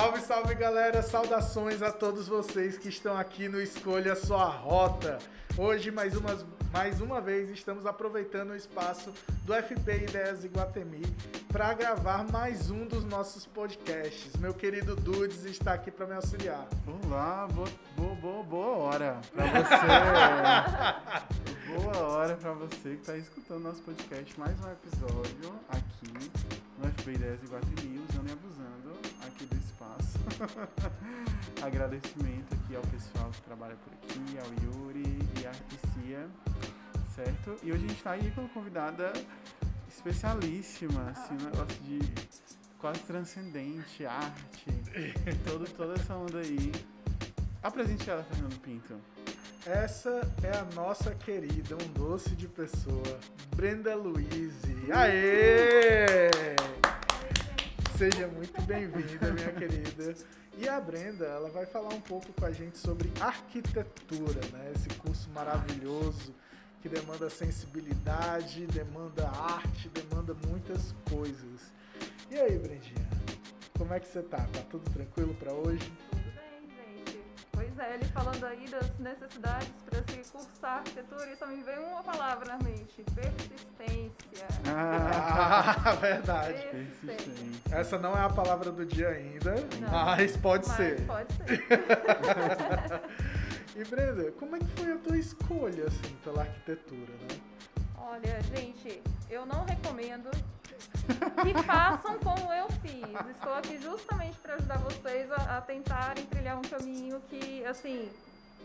Salve, salve galera, saudações a todos vocês que estão aqui no Escolha Sua Rota. Hoje, mais uma, mais uma vez, estamos aproveitando o espaço do FP Ideias Iguatemi para gravar mais um dos nossos podcasts. Meu querido Dudes está aqui para me auxiliar. Olá, boa, boa, boa, boa hora para você. boa hora para você que está escutando nosso podcast, mais um episódio aqui no FP Ideias Iguatemi, usando e abusando Agradecimento aqui ao pessoal que trabalha por aqui, ao Yuri e à Articia, certo? E hoje a gente está aí com uma convidada especialíssima, assim, um negócio de quase transcendente, arte, todo, toda essa onda aí. Apresente ela, Fernando Pinto. Essa é a nossa querida, um doce de pessoa, Brenda Luiz. Aê! Seja muito bem-vinda, minha querida. E a Brenda, ela vai falar um pouco com a gente sobre arquitetura, né? Esse curso maravilhoso que demanda sensibilidade, demanda arte, demanda muitas coisas. E aí, Brendinha? Como é que você tá? Tá tudo tranquilo para hoje? Pois é, ele falando aí das necessidades para se cursar arquitetura, e só me veio uma palavra na mente: persistência. Ah, verdade. Persistência. Essa não é a palavra do dia ainda, Não. mas pode Mas ser. Pode ser. E Brenda, como é que foi a tua escolha assim pela arquitetura, né? Olha, gente, eu não recomendo que façam como eu fiz. Estou aqui justamente para ajudar vocês a, a tentarem trilhar um caminho que, assim,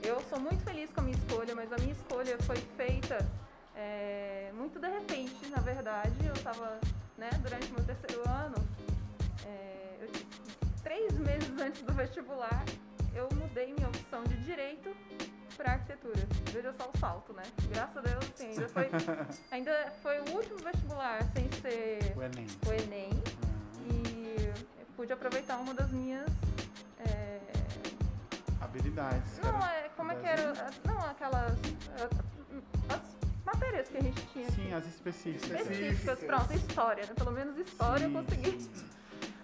eu sou muito feliz com a minha escolha, mas a minha escolha foi feita é, muito de repente, na verdade. Eu estava, né, durante meu terceiro ano, é, eu- três meses antes do vestibular, eu mudei minha opção de direito para arquitetura. Veja só o salto, né? Graças a Deus, assim, ainda foi, ainda foi o último vestibular sem ser O Enem. o Enem e eu pude aproveitar uma das minhas. é, Habilidades. não, é, como é que era? Não, aquelas. As matérias que a gente tinha Sim, aqui. as específicas. Específicas, pronto, história, né? Pelo menos história eu Sim, consegui sim.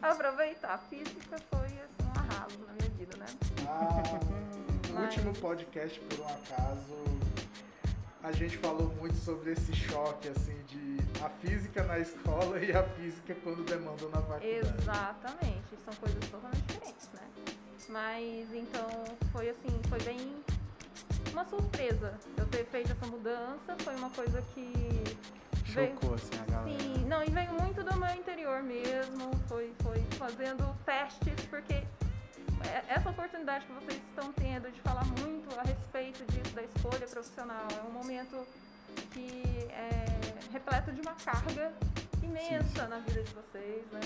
aproveitar. Física foi assim, um arraso na minha vida, né? Ah, no último podcast, por um acaso, a gente falou muito sobre esse choque, assim, de a física na escola e a física quando demandou na faculdade. Exatamente, são coisas totalmente diferentes, né? Mas então foi assim, foi bem uma surpresa eu ter feito essa mudança, foi uma coisa que veio- Chocou, assim, a galera. Sim, não, e veio muito do meu interior mesmo, foi, foi fazendo testes, porque essa oportunidade que vocês estão tendo de falar muito a respeito disso, da escolha profissional, é um momento que é repleto de uma carga imensa Sim, na vida de vocês, né?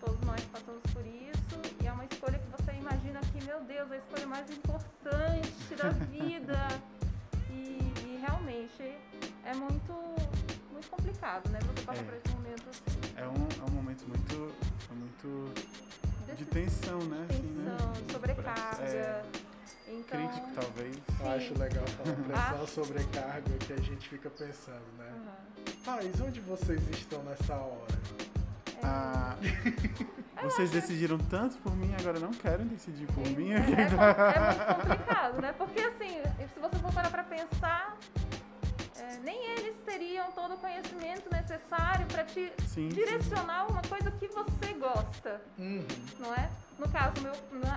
Todos nós passamos por isso e é uma escolha que você imagina que, meu Deus, é a escolha mais importante da vida. E, e realmente é muito, muito complicado, né? Você passa É. por esse momento assim, É um, é um momento muito, é muito de desse tensão, né? assim, né? tensão, De sobrecarga. É, então, crítico, talvez. Eu acho Sim. legal falar pressão, Acho. sobrecarga, que a gente fica pensando, né? Pais, onde vocês estão nessa hora? É, Ah, vocês decidiram tanto por mim, agora não querem decidir por mim. É, é, é muito complicado, né? Porque assim, se você for parar pra pensar, nem eles teriam todo o conhecimento necessário pra te Sim, sim. direcionar uma coisa que você gosta, Uhum. não é? No caso, meu,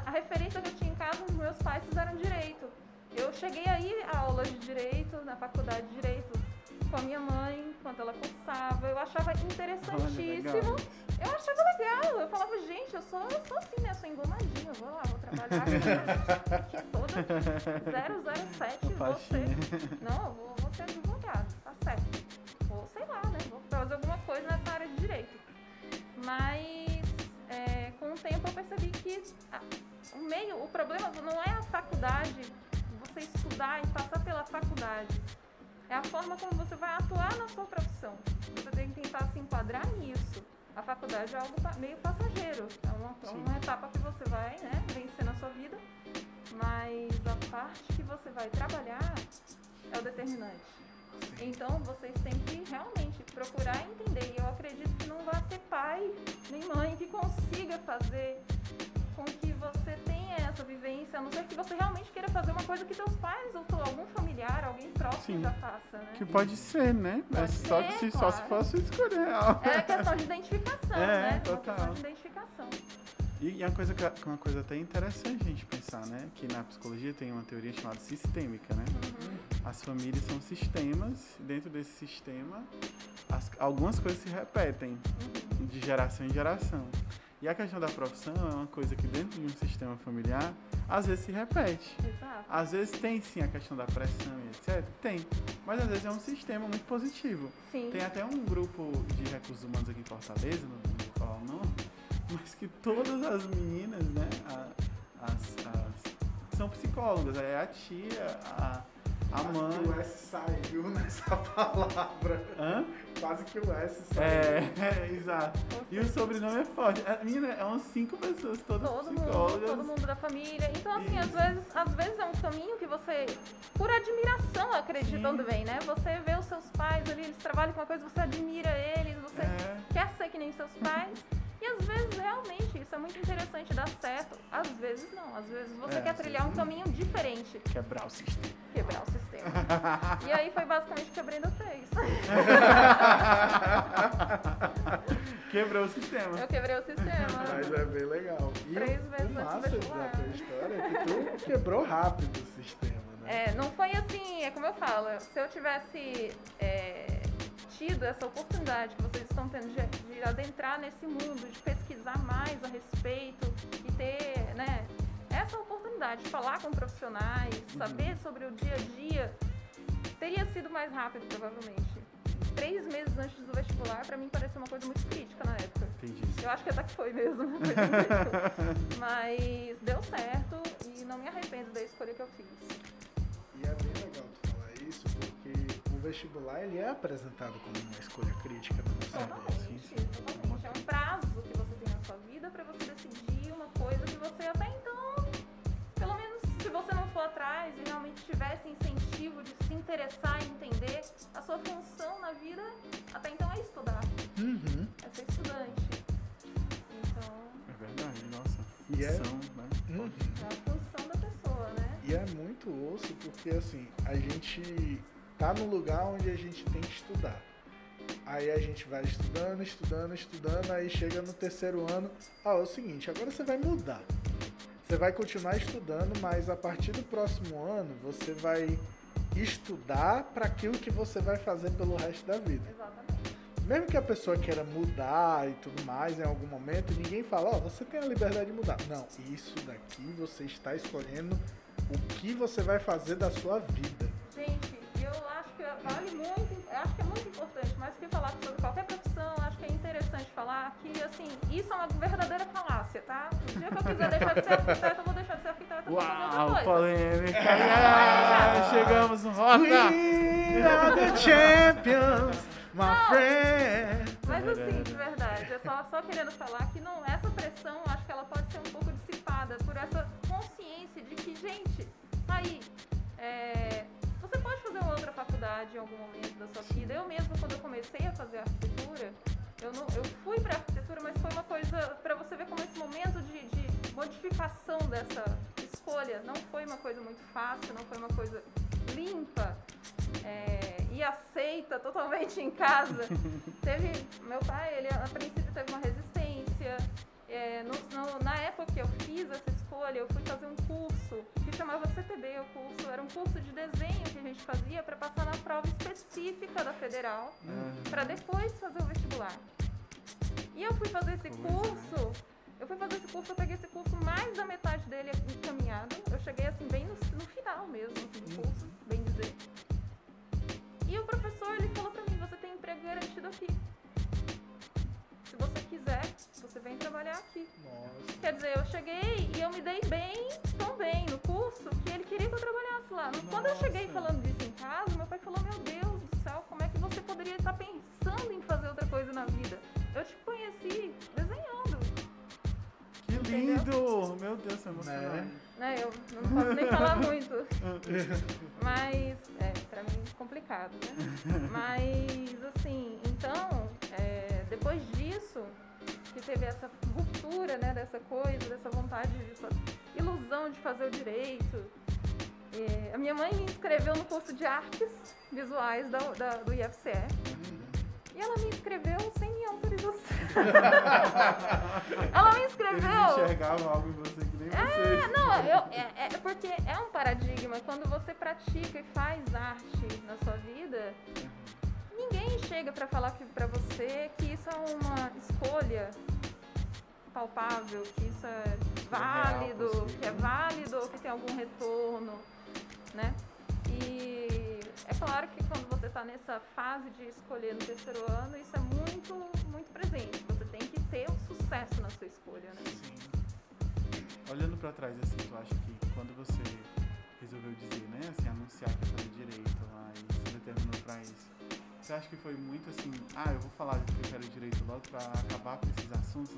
a referência que eu tinha em casa, os meus pais fizeram direito. Eu cheguei aí a aulas de direito, na faculdade de direito, com a minha mãe, enquanto ela cursava. Eu achava Olha, interessantíssimo. legal. Eu achava legal. Eu falava, gente, eu sou, eu sou assim, né? Eu sou engomadinha. Eu vou lá, vou trabalhar aqui, aqui toda 007, vou faixinha. ser. Não, eu vou, vou ser lá, né? Vou fazer alguma coisa nessa área de direito. Mas é, com o tempo eu percebi que a- o meio, o problema não é a faculdade, você estudar e passar pela faculdade. É a forma como você vai atuar na sua profissão. Você tem que tentar se enquadrar nisso. A faculdade é algo meio passageiro. É uma, é uma etapa que você vai né, vencer na sua vida. Mas a parte que você vai trabalhar é o determinante. Então vocês têm que realmente procurar entender. E eu acredito que não vai ter pai nem mãe que consiga fazer com que você tenha essa vivência, a não ser que você realmente queira fazer uma coisa que teus pais ou algum familiar, alguém próximo Sim. já faça, né? Que pode ser, né? Pode é só ser, que se, só se claro. fosse escolher. É questão de identificação, É, né? Total. questão de identificação. E, e uma coisa, que- uma coisa até interessante a gente pensar, né? Que na psicologia tem uma teoria chamada sistêmica, né? Uhum. As famílias são sistemas, dentro desse sistema, as- algumas coisas se repetem Uhum. de geração em geração. E a questão da profissão é uma coisa que dentro de um sistema familiar, às vezes se repete. Exato. Às vezes tem sim a questão da pressão e etc. Tem. Mas às vezes é um sistema muito positivo. Sim. Tem até um grupo de recursos humanos aqui em Fortaleza, não mas que todas as meninas, né, a- as, as- são psicólogas. É a tia, a, a Quase que o mãe. S saiu nessa palavra. Hã? Quase que o S saiu. É, é, exato. E o sobrenome é forte. A menina é umas cinco pessoas, todas Todo mundo, psicólogas. todo mundo da família. Então, assim, às vezes, às vezes é um caminho que você, por admiração, acredita Sim. também, né? Você vê os seus pais ali, eles trabalham com uma coisa, você admira eles, você É, quer ser que nem seus pais. E às vezes, realmente, isso é muito interessante, dá certo. Às vezes, não. Às vezes, você É, quer trilhar um caminho diferente, quebrar o sistema. quebrar o sistema. e aí foi basicamente o que a Brenda fez. Quebrou o sistema. Eu quebrei o sistema. Mas é bem legal. E Três o, vezes o massa da tua história é que tu quebrou rápido o sistema, né? É, não foi assim, é como eu falo, se eu tivesse é, tido essa oportunidade que vocês estão tendo de, de adentrar nesse mundo, de pesquisar mais a respeito e ter, né, essa oportunidade de falar com profissionais, saber sobre o dia a dia, teria sido mais rápido, provavelmente. Três meses antes do vestibular, pra mim, pareceu uma coisa muito crítica na época. Entendi. Eu acho que até que foi mesmo. Mas deu certo e não me arrependo da escolha que eu fiz. Vestibular ele é apresentado como uma escolha crítica na nossa vida. Totalmente, totalmente. É um prazo que você tem na sua vida pra você decidir uma coisa que você até então, pelo menos se você não for atrás e realmente tivesse incentivo de se interessar e entender, a sua função na vida até então é estudar, Uhum. é ser estudante. Então, É verdade, nossa. E é- Função, né? Uhum. é a função da pessoa, né? E é muito osso porque assim, a gente tá no lugar onde a gente tem que estudar. Aí a gente vai estudando, estudando, estudando, aí chega no terceiro ano, ah, é o seguinte, agora você vai mudar. Você vai continuar estudando, mas a partir do próximo ano você vai estudar para aquilo que você vai fazer pelo resto da vida. Exatamente. Mesmo que a pessoa queira mudar e tudo mais em algum momento, ninguém fala, ó, você tem a liberdade de mudar. Não, isso daqui você está escolhendo o que você vai fazer da sua vida. Gente, que vale muito, eu acho que é muito importante, mais do que falar sobre qualquer profissão, acho que é interessante falar que, assim, isso é uma verdadeira falácia, tá? No dia que eu quiser deixar de ser arquiteto, eu vou deixar de ser arquiteto vou fazer outra Uau, coisa. polêmica. Ah, chegamos no Rota. We are the champions, my friend. Mas assim, de verdade, eu só, só querendo falar que não, essa pressão, acho que ela pode ser um pouco dissipada por essa consciência de que, gente, tá aí, é, você pode fazer uma outra faculdade em algum momento da sua vida. Eu mesma, quando eu comecei a fazer arquitetura, eu, não, eu fui pra arquitetura, mas foi uma coisa, pra você ver como esse momento de, de modificação dessa escolha não foi uma coisa muito fácil, não foi uma coisa limpa é, e aceita totalmente em casa. teve, meu pai, ele a princípio teve uma resistência. É, no- no- na época que eu fiz essa escolha, eu fui fazer um curso que chamava CTB, o curso era um curso de desenho que a gente fazia para passar na prova específica da federal, para depois fazer o vestibular. E eu fui fazer esse né? curso, eu fui fazer esse curso, eu peguei esse curso mais da metade dele encaminhado. Eu cheguei assim bem no, no final mesmo assim, do curso, bem dizer. E o professor ele falou pra mim, você tem emprego garantido aqui. Se você quiser, você vem trabalhar aqui. Nossa. Quer dizer, eu cheguei e eu me dei bem, tão bem no curso, que ele queria que eu trabalhasse lá. Quando eu cheguei Nossa. falando disso em casa, meu pai falou, meu Deus do céu, como é que você poderia estar pensando em fazer outra coisa na vida? Eu te conheci desenhando. Que Entendeu? lindo! Meu Deus, é emocionante. Né? Eu não posso nem falar muito. Mas, é, pra mim, complicado, né? Mas, assim, então, é, depois disso, que teve essa ruptura né, dessa coisa, dessa vontade, dessa ilusão de fazer o direito. É, a minha mãe me inscreveu no curso de artes visuais da, da- do IFCE. E ela me inscreveu sem minha autorização. ela me Eles inscreveu. enxergavam algo em você que nem É, você. não, eu, é, é porque é um paradigma. Quando você pratica e faz arte na sua vida, ninguém chega pra falar pra você que isso é uma escolha palpável, que isso é válido, real, possível. que é válido, que tem algum retorno, né? E é claro que quando você está nessa fase de escolher no terceiro ano, isso é muito, muito presente. Você tem que ter o sucesso na sua escolha, né? Olhando pra trás, assim, tu acha que quando você resolveu dizer, né, assim, anunciar que fazer direito lá e se determinou pra isso, você acha que foi muito assim, ah, eu vou falar que eu quero direito logo pra acabar com esses assuntos?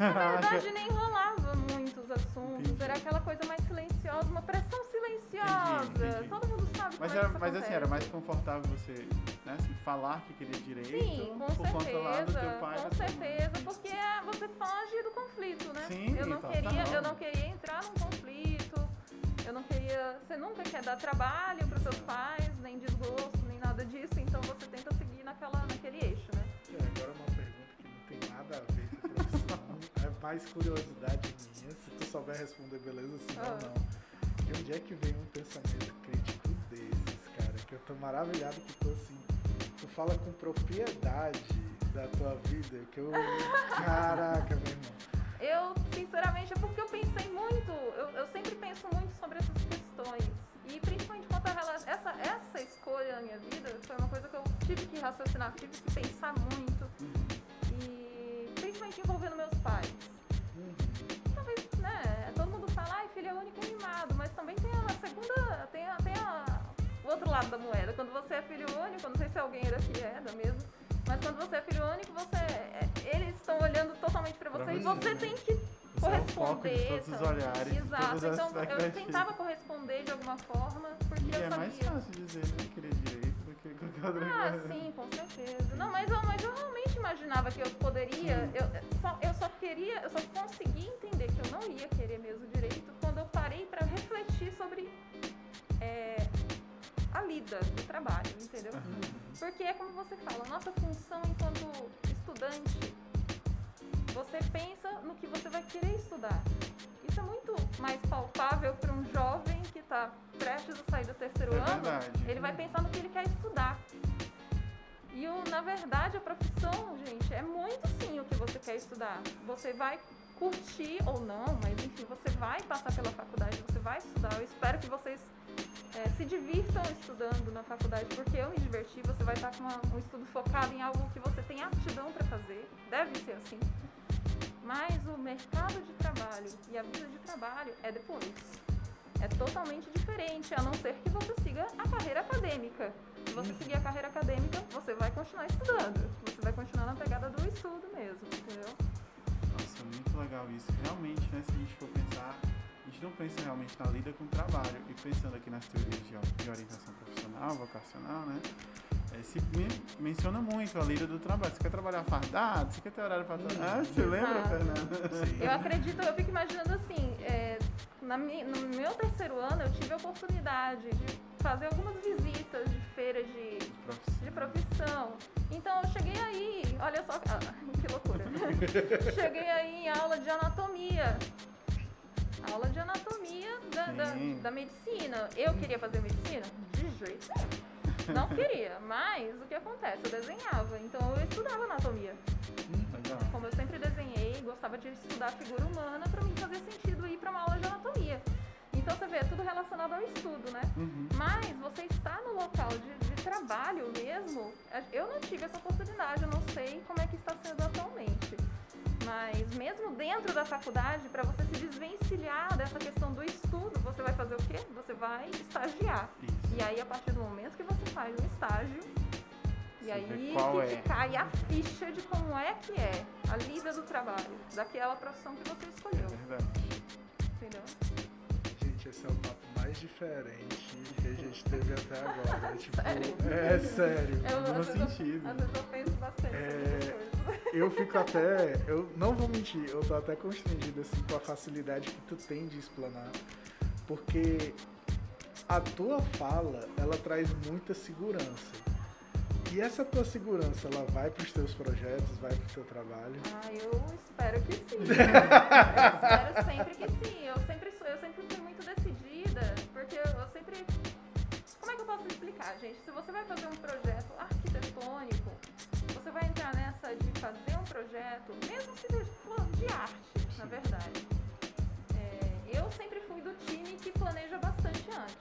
Na verdade, nem rolava muitos assuntos. Entendi. Era aquela coisa mais silenciosa, uma pressão silenciosa. Entendi, entendi. Todo mundo sabe Mas, era, é mas assim, era mais confortável você, né, assim, falar que queria direito Sim, com por conta lá do certeza, teu pai com certeza, porque é- você foge do conflito, né? Sim, eu não queria, eu não queria entrar num conflito. Eu não queria, você nunca quer dar trabalho para seus pais, nem desgosto, nem nada disso, então você tenta seguir naquela naquele eixo, né? E agora uma pergunta que não tem nada a ver com a profissão. é mais curiosidade minha. Se tu souber responder, beleza, se não, Ah. não. E onde é que vem um pensamento crítico desses, cara? Que eu tô maravilhado que tu assim. Tu fala com propriedade da tua vida. Que eu. Caraca, meu irmão. Eu, sinceramente, é porque eu pensei muito, eu, eu sempre penso muito sobre essas questões. E principalmente quanto a relação. Essa, essa escolha na minha vida foi uma coisa que eu tive que raciocinar, tive que pensar muito. E principalmente envolvendo meus pais. Talvez, né? Todo mundo fala, ai, filho é único e mimado, mas também tem a segunda. Tem, a, tem a, o outro lado da moeda. Quando você é filho único, não sei se alguém daqui é da mesma, mas quando você é filho único, você. é- eles estão olhando totalmente pra você Pra e você, você né? tem que Você é corresponder. todos os olhares, Exato. Então eu tentava corresponder de alguma forma, porque E eu é mais sabia. fácil dizer, né, querer direito do que qualquer outra Ah, coisa. sim, com certeza. Não, mas eu, mas eu realmente imaginava que eu poderia. Eu, só, eu só queria, eu só consegui entender que eu não ia querer mesmo direito quando eu parei pra refletir sobre é, a lida do trabalho, entendeu? Porque é como você fala, a nossa função enquanto estudante, você pensa no que você vai querer estudar. Isso é muito mais palpável para um jovem que está prestes a sair do terceiro É ano. verdade. Ele vai pensar no que ele quer estudar. E o, na verdade a profissão, gente, é muito sim o que você quer estudar. Você vai curtir ou não, mas enfim, você vai passar pela faculdade, você vai estudar. Eu espero que vocês é, se divirtam estudando na faculdade, porque eu me diverti. Você vai estar com uma- um estudo focado em algo que você tem aptidão para fazer. Deve ser assim. Mas o mercado de trabalho e a vida de trabalho é depois. É totalmente diferente, a não ser que você siga a carreira acadêmica. Se você seguir a carreira acadêmica, você vai continuar estudando. Você vai continuar na pegada do estudo mesmo, entendeu? Muito legal isso. Realmente, né, se a gente for pensar, a gente não pensa realmente na lida com o trabalho. E pensando aqui nas teorias de, de orientação profissional, vocacional, né? é, se men- menciona muito a lida do trabalho. Você quer trabalhar fardado? Você quer ter horário para trabalhar? Ah, você lembra, Exato. Fernanda? Eu acredito, eu fico imaginando assim, é, na no meu terceiro ano eu tive a oportunidade de fazer algumas visitas de de, de profissão. Então eu cheguei aí, olha só, ah, que loucura. cheguei aí em aula de anatomia. Aula de anatomia da, da, da medicina. Eu queria fazer medicina? De jeito nenhum. Não queria, mas o que acontece? Eu desenhava, então eu estudava anatomia. Legal. Como eu sempre desenhei, gostava de estudar figura humana, pra mim fazia sentido ir pra uma aula de anatomia. Então você vê, é tudo relacionado ao estudo, né? Uhum. Mas você está no local de, de trabalho mesmo, eu não tive essa oportunidade, eu não sei como é que está sendo atualmente. Mas mesmo dentro da faculdade, para você se desvencilhar dessa questão do estudo, você vai fazer o quê? Você vai estagiar. Isso. E aí, a partir do momento que você faz um estágio, e aí que é. te cai a ficha de como é que é a lida do trabalho, daquela profissão que você É escolheu, verdade. entendeu? Esse é o papo mais diferente que a gente teve até agora. tipo, Sério? é sério. Eu, No sentido. às vezes eu penso bastante É. eu fico até. Eu não vou mentir, eu tô até constrangido assim com a facilidade que tu tem de explanar. Porque a tua fala, ela traz muita segurança. E essa tua segurança, ela vai para os teus projetos, vai para o teu trabalho? Ah, eu espero que sim. eu espero sempre que sim. Posso explicar, gente? Se você vai fazer um projeto arquitetônico, você vai entrar nessa de fazer um projeto, mesmo se for de arte, na verdade. É, eu sempre fui do time que planeja bastante antes.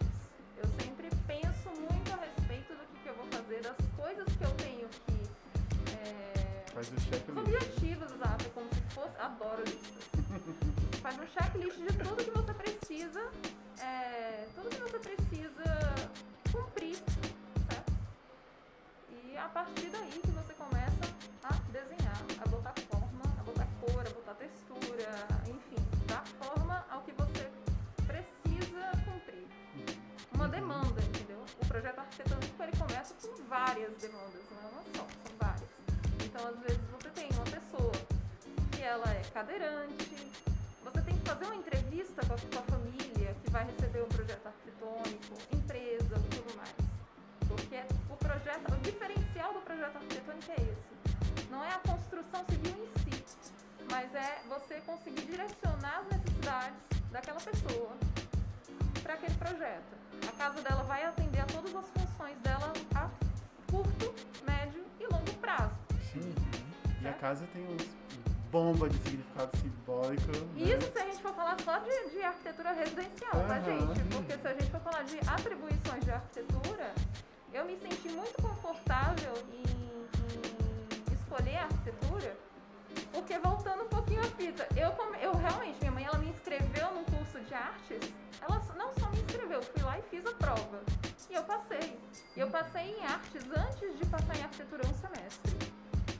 Eu sempre penso muito a respeito do que, que eu vou fazer, das coisas que eu tenho que. É, Faz o checklist. objetivos, exato, como se fosse. Adoro listas. Faz um checklist de tudo que você precisa. É, tudo que você precisa a partir daí que você começa a desenhar, a botar forma, a botar cor, a botar textura, enfim, dar forma ao que você precisa cumprir. Uma demanda, entendeu? O projeto arquitetônico ele começa com várias demandas, não é uma só, são várias. Então, às vezes, você tem uma pessoa que ela é cadeirante, você tem que fazer uma entrevista com a sua família que vai receber um projeto arquitetônico, empresa tudo. Porque o projeto, o diferencial do projeto arquitetônico é esse. Não é a construção civil em si, mas é você conseguir direcionar as necessidades daquela pessoa para aquele projeto. A casa dela vai atender a todas as funções dela a curto, médio e longo prazo. Sim. E a casa tem uns bomba de significado simbólico. né? Isso se a gente for falar só de, de arquitetura residencial, tá, Aham. gente? Porque se a gente for falar de atribuições de arquitetura, eu me senti muito confortável em, em escolher a arquitetura, porque voltando um pouquinho a fita, eu, eu realmente, minha mãe, ela me inscreveu num curso de artes, ela não só me inscreveu, eu fui lá e fiz a prova. E eu passei. E eu passei em artes antes de passar em arquitetura um semestre.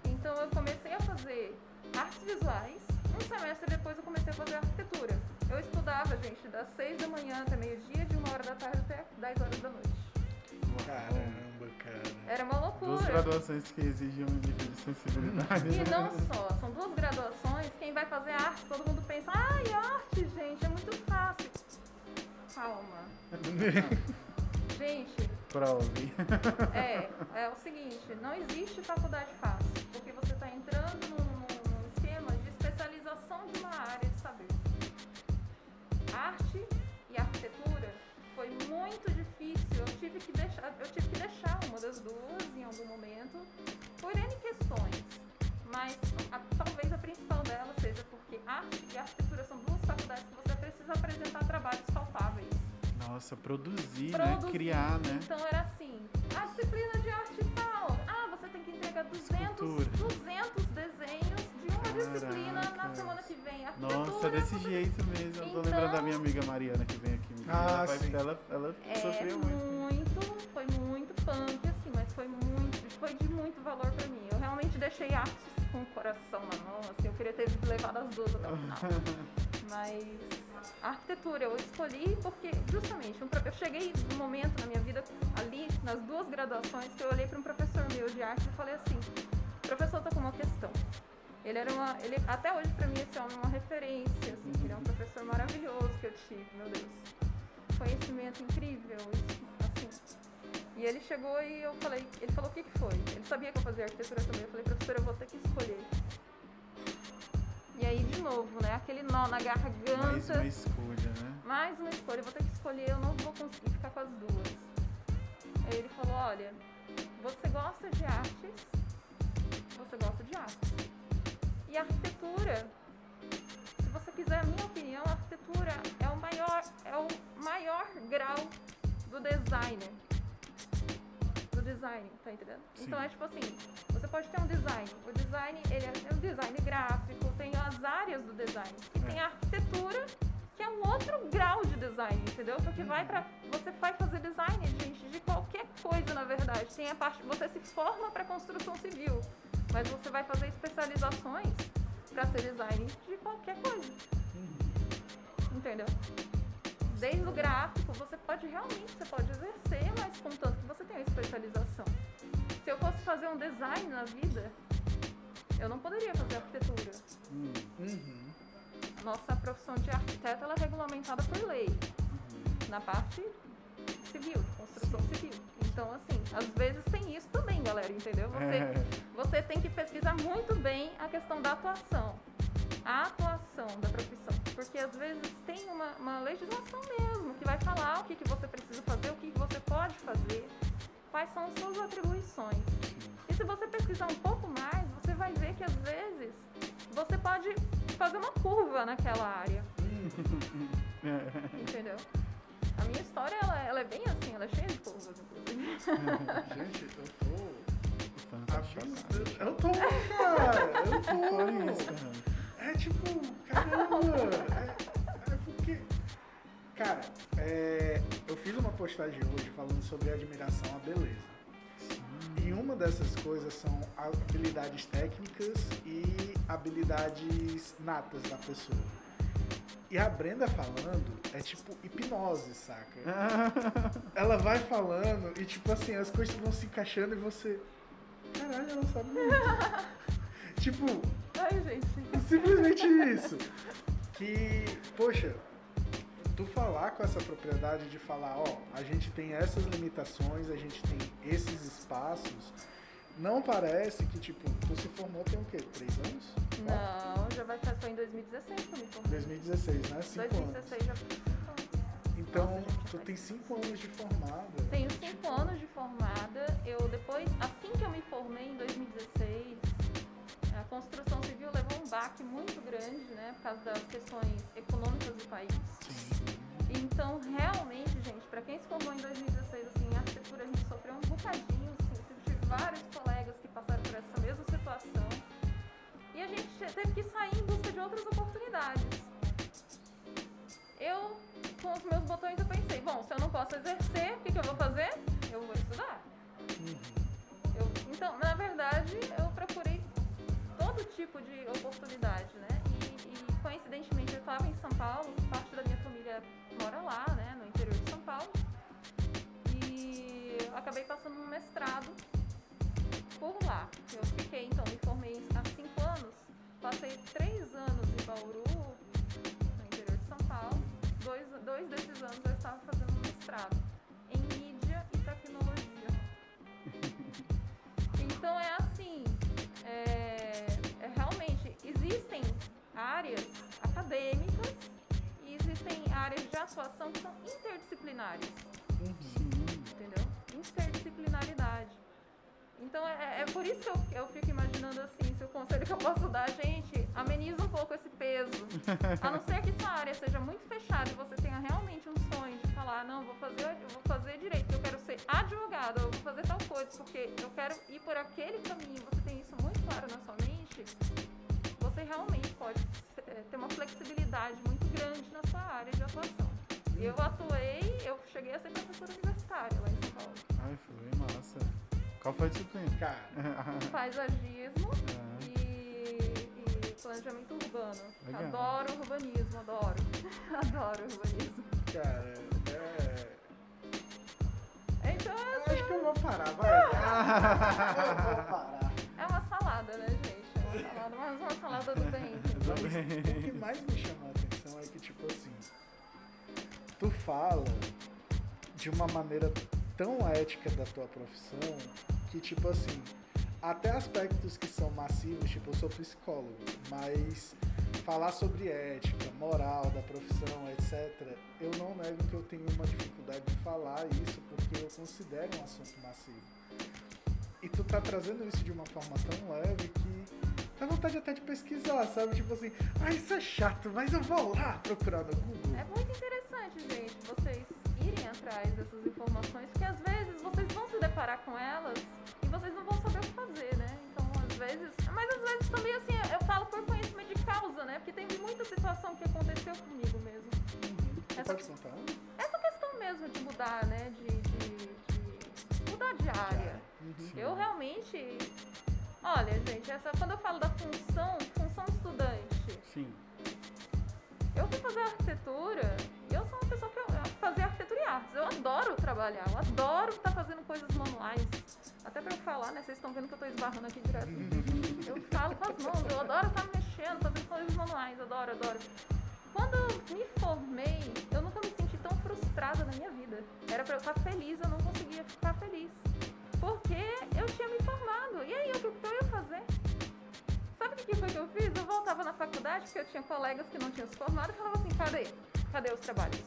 Então eu comecei a fazer artes visuais. Um semestre depois eu comecei a fazer arquitetura. Eu estudava, gente, das 6 da manhã até meio-dia, de uma hora da tarde até 10 horas da noite. Caramba, cara. Era uma Duas loucura. graduações que exigem um nível de sensibilidade. E não só, são duas graduações. Quem vai fazer arte, todo mundo pensa, ai, arte, gente, é muito fácil. Calma. Gente, Prove. É, é o seguinte, não existe faculdade fácil, porque você está entrando num, num- esquema de especialização de uma área de saber. Arte e arquitetura foi muito difícil, tive que deixar, eu tive que deixar uma das duas em algum momento, por N questões. Mas a- talvez a principal delas seja porque arte e arquitetura são duas faculdades que você precisa apresentar trabalhos palpáveis. Nossa, produzir, Produzir. né? Criar, né? Então era assim, a disciplina de arte tal. Ah, você tem que entregar 200, Escultura. 200 desenhos de uma disciplina na Caraca. semana que vem. Arquitetura. Nossa, desse jeito mesmo. Eu tô Então- lembrando da minha amiga Mariana que vem aqui. Ah, ela, sim. ela, ela É sofreu muito. muito, foi muito punk, assim, mas foi muito, foi de muito valor pra mim. Eu realmente deixei artes com o coração na mão, assim, eu queria ter levado as duas até o final. Mas a arquitetura eu escolhi porque, justamente, um eu cheguei num momento na minha vida, ali, nas duas graduações, que eu olhei para um professor meu de arte e falei assim: o professor tá com uma questão. Ele era uma. Ele, até hoje, para mim, esse homem é uma referência, assim, ele é um professor maravilhoso que eu tive, meu Deus. Conhecimento incrível, assim. E ele chegou e eu falei, ele falou o que, que foi? Ele sabia que eu fazia arquitetura também. Eu falei, professor, eu vou ter que escolher. E aí, de novo, né? Aquele nó na garganta. Mais uma escolha, né? Mais uma escolha, eu vou ter que escolher, eu não vou conseguir ficar com as duas. Aí ele falou, olha, você gosta de artes, você gosta de artes. E a arquitetura, você quiser a minha opinião, a arquitetura é o maior, é o maior grau do designer. Do design, tá entendendo? Sim. Então é tipo assim, você pode ter um design. O design, ele é um design gráfico, tem as áreas do design. E É. tem a arquitetura, que é um outro grau de design, entendeu? Porque vai pra. Você vai fazer design, gente, de qualquer coisa, na verdade. Tem a parte. Você se forma para construção civil, mas você vai fazer especializações para ser design de qualquer coisa. Entendeu? Desde o gráfico, você pode realmente, você pode exercer, mas contanto que você tenha especialização. Se eu fosse fazer um design na vida, eu não poderia fazer arquitetura. Hum, Uhum. Nossa profissão de arquiteto ela é regulamentada por lei, uhum. na parte civil, construção civil. Então, assim, às vezes galera, entendeu? Você, você tem que pesquisar muito bem a questão da atuação. A atuação da profissão. Porque às vezes tem uma, uma legislação mesmo que vai falar o que, que você precisa fazer, o que, que você pode fazer, quais são as suas atribuições. E se você pesquisar um pouco mais, você vai ver que às vezes você pode fazer uma curva naquela área, entendeu? A minha história, ela, ela é bem assim, ela é cheia de curvas, inclusive. Gente, eu tô. Tá. Eu tô, cara! Eu isso, tô! É tipo, caramba! É, é porque. Cara, é, eu fiz uma postagem hoje falando sobre admiração à beleza. E uma dessas coisas são habilidades técnicas e habilidades natas da pessoa. E a Brenda falando é tipo hipnose, saca? Ela vai falando e tipo assim, as coisas vão se encaixando e você. Caralho, ela sabe muito. tipo, Ai, gente. simplesmente isso. Que, poxa, tu falar com essa propriedade de falar, ó, a gente tem essas limitações, a gente tem esses espaços, não parece que, tipo, tu se formou tem o quê? Três anos? Quatro? Não, já vai fazer, em 2016 que eu me formei. 2016, né? Cinco 2016 já foi cinco anos. Então, tu tem cinco anos de formada. Tenho cinco anos de formada. Eu depois, assim que eu me formei em 2016, a construção civil levou um baque muito grande, né, por causa das questões econômicas do país. Então, realmente, gente, para quem se formou em 2016, assim, em arquitetura a gente sofreu um bocadinho, assim, eu tive vários colegas que passaram por essa mesma situação. E a gente teve que sair em busca de outras oportunidades. Eu, com os meus botões, eu pensei, bom, se eu não posso exercer, o que, que eu vou fazer? Eu vou estudar. Uhum. Eu- então, na verdade, eu procurei todo tipo de oportunidade, né? E, e, coincidentemente eu estava em São Paulo, parte da minha família mora lá, né, no interior de São Paulo. E eu acabei passando um mestrado por lá. Eu fiquei, então, me formei há cinco anos, passei três anos em Bauru, Dois, dois desses anos eu estava fazendo mestrado em mídia e tecnologia. Então é assim, é, é realmente existem áreas acadêmicas e existem áreas de atuação que são interdisciplinares, Uhum. entendeu? Interdisciplinaridade. Então é, é por isso que eu, eu fico imaginando assim, se o conselho que eu posso dar, gente, ameniza um pouco esse peso. A não ser que sua área seja muito fechada e você tenha realmente um sonho de falar, não, vou fazer, eu vou fazer direito, eu quero ser advogado, eu vou fazer tal coisa, porque eu quero ir por aquele caminho, você tem isso muito claro na sua mente, você realmente pode eh, ter uma flexibilidade muito grande na sua área de atuação. Eu atuei, eu cheguei a ser professora universitária lá em São Paulo. Ai, foi. Qual foi a disciplina? Cara, Paisagismo Ah, e, e planejamento urbano. Legal. Adoro urbanismo, adoro. adoro urbanismo. cara, é. Então é, Eu acho que eu vou parar, vai. Eu vou parar. é uma salada, né, gente? É uma salada, mas uma salada do bem. Mas bem. o que mais me chamou a atenção é que, tipo assim, tu fala de uma maneira tão ética da tua profissão que, tipo assim, até aspectos que são massivos, tipo, eu sou psicólogo, mas falar sobre ética, moral da profissão, etc., eu não nego que eu tenho uma dificuldade de falar isso porque eu considero um assunto massivo. E tu tá trazendo isso de uma forma tão leve que dá vontade até de pesquisar, sabe? Tipo assim, ah, isso é chato, mas eu vou lá procurar no Google. É muito interessante, gente, vocês irem atrás dessas informações, porque às vezes vocês vão se deparar com elas e vocês não vão saber o que fazer, né? Então, às vezes. Mas às vezes também, assim, eu falo por conhecimento de causa, né? Porque teve muita situação que aconteceu comigo mesmo. Tu Essa- pode contar? Essa questão mesmo de mudar, né? De, de- de mudar de área. Uhum. Eu realmente. Olha, gente, essa, quando eu falo da função, função estudante, Sim fui fazer arquitetura e eu sou uma pessoa que fazer arquitetura e artes. Eu adoro trabalhar, eu adoro estar fazendo coisas manuais. Até para eu falar, né? Vocês estão vendo que eu estou esbarrando aqui direto. Eu falo com as mãos, eu adoro tá estar mexendo, fazendo coisas manuais, adoro, adoro. Quando eu me formei, eu nunca me senti tão frustrada na minha vida. Era para eu estar feliz, eu não conseguia ficar feliz. Porque eu tinha me formado. E aí, o que eu ia fazer? O que foi que eu fiz? Eu voltava na faculdade, porque eu tinha colegas que não tinham se formado, e falava assim, cadê? Cadê os trabalhos?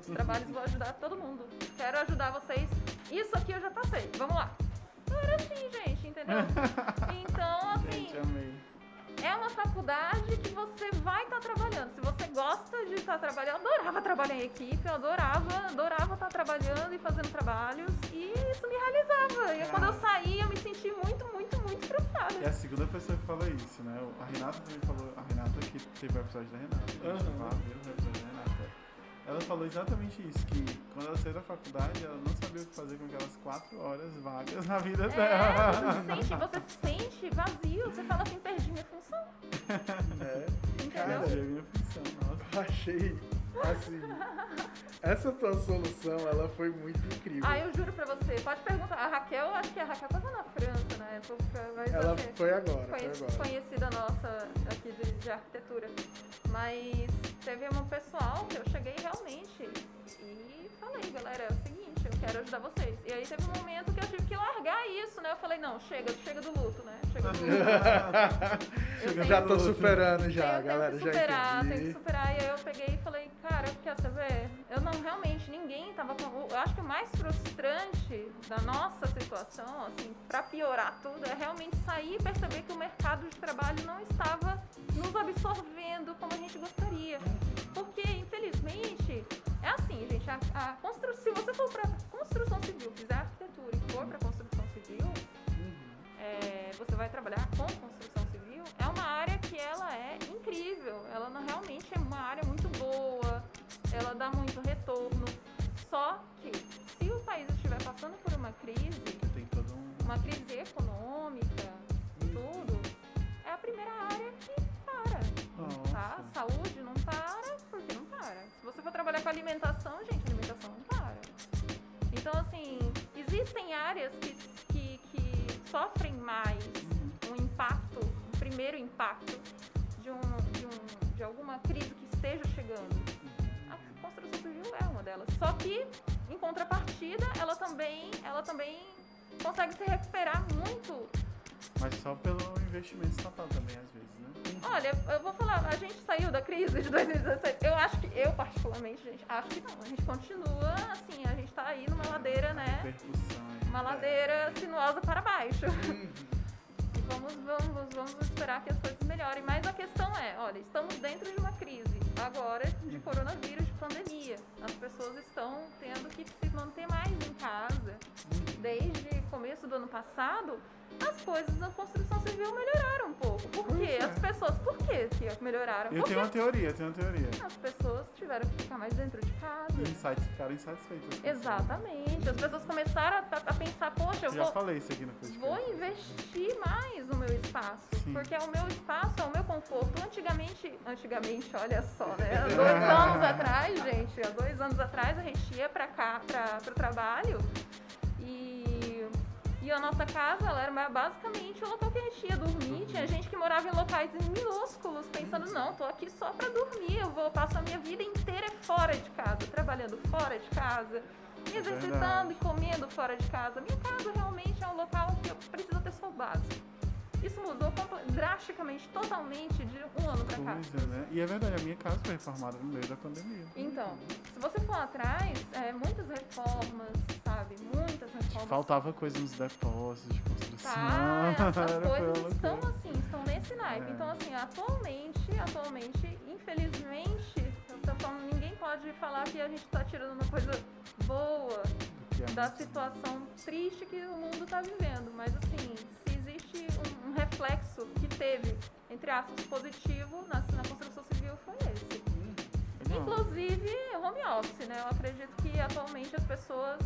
Os trabalhos vou ajudar todo mundo. Quero ajudar vocês. Isso aqui eu já passei. Vamos lá. Não era assim, gente, entendeu? Então, assim, Gente, amei. é uma faculdade que você vai estar trabalhando. Se você gosta de estar trabalhando, eu adorava trabalhar em equipe, eu adorava, adorava estar trabalhando e fazendo trabalhos. E isso me realizava. Fala isso, né? A Renata também falou, a Renata que teve o episódio da Renata, a gente Aham. lá viu o episódio da Renata. Ela falou exatamente isso, que quando ela saiu da faculdade, ela não sabia o que fazer com aquelas quatro horas vagas na vida É, dela. você se sente, você se sente vazio, você fala assim, perdi minha função, É, entendeu? Cara, Perdi a minha função, nossa. achei, assim, essa tua solução, ela foi muito incrível. Ah, eu juro pra você, pode perguntar, a Raquel, acho que a Raquel tava na França na época, mas Ela assim, foi agora, foi conheci- agora. conhecida nossa aqui de, de arquitetura. Mas teve um pessoal que eu cheguei realmente e falei, galera, é o seguinte, quero ajudar vocês. E aí teve um momento que eu tive que largar isso, né? Eu falei, não, chega, chega do luto, né? Chega do luto. Eu Eu já tenho- tô superando já, tenho, galera, tenho que já superar, tenho que superar. E aí eu peguei e falei, cara, quer saber? Eu não, realmente, ninguém tava com... Eu acho que o mais frustrante da nossa situação, assim, pra piorar tudo, é realmente sair e perceber que o mercado de trabalho não estava nos absorvendo como a gente gostaria. Porque, infelizmente, é assim, gente, a, a construção, se você for pra construção civil, fizer arquitetura e for pra construção civil, é, você vai trabalhar com construção civil, é uma área que ela é incrível. Ela não, realmente é uma área muito boa, ela dá muito retorno. Só que se o país estiver passando por uma crise, um... uma crise econômica, tudo, é a primeira área que Nossa. Tá? Saúde não para, porque não para. Se você for trabalhar com alimentação, gente, alimentação não para. Então, assim, existem áreas que, que, que sofrem mais um impacto, um primeiro impacto de, um, de, um, de alguma crise que esteja chegando. A construção civil é uma delas. Só que, em contrapartida, ela também, ela também consegue se recuperar muito Mas só pelo investimento estatal também, às vezes, né? Olha, eu vou falar, a gente saiu da crise de 2016. Eu acho que, eu particularmente, gente, acho que não. A gente continua, assim, a gente tá aí numa ladeira, né? Uma ladeira sinuosa para baixo. Uhum. E vamos, vamos, vamos esperar que as coisas melhorem. Mas a questão é, olha, estamos dentro de uma crise agora de coronavírus, de pandemia. As pessoas estão tendo que se manter mais em casa. Desde o começo do ano passado, as coisas na construção civil melhoraram um pouco. Por quê? é. As pessoas, por quê que melhoraram? Eu Porque tenho uma teoria, eu tenho uma teoria. as pessoas tiveram que ficar mais dentro de casa. E insights ficaram insatisfeitos. Exatamente. As pessoas começaram a, a pensar, poxa, eu Eu já vou, falei isso aqui no podcast. vou investir mais no meu espaço. Sim. Porque é o meu espaço, é o meu conforto. Antigamente, antigamente, olha só, né? Há dois anos atrás, gente, há dois anos atrás a gente ia pra cá, pra, pro trabalho e, e a nossa casa, ela era basicamente o local que a gente ia dormir. Tinha gente que morava em locais minúsculos, pensando, não, tô aqui só pra dormir, eu vou passar a minha vida inteira fora de casa, trabalhando fora de casa, me exercitando verdade. e comendo fora de casa. Minha casa realmente é um local que eu preciso ter o básico. Isso mudou drasticamente, totalmente de um ano pra cá. Coisa, né? E é verdade, a minha casa foi reformada no meio da pandemia. Então, se você for atrás, é, muitas reformas, sabe? Muitas reformas. Faltava coisa nos depósitos de construção. Tá, essas coisas estão assim, estão nesse naipe. É. Então, assim, atualmente, atualmente, infelizmente, falando, ninguém pode falar que a gente tá tirando uma coisa boa é da situação triste que o mundo está vivendo. Mas assim, se existe um, um reflexo que teve, entre aspas, positivo na, na construção civil, foi esse. Não, Inclusive home office, né? Eu acredito que atualmente as pessoas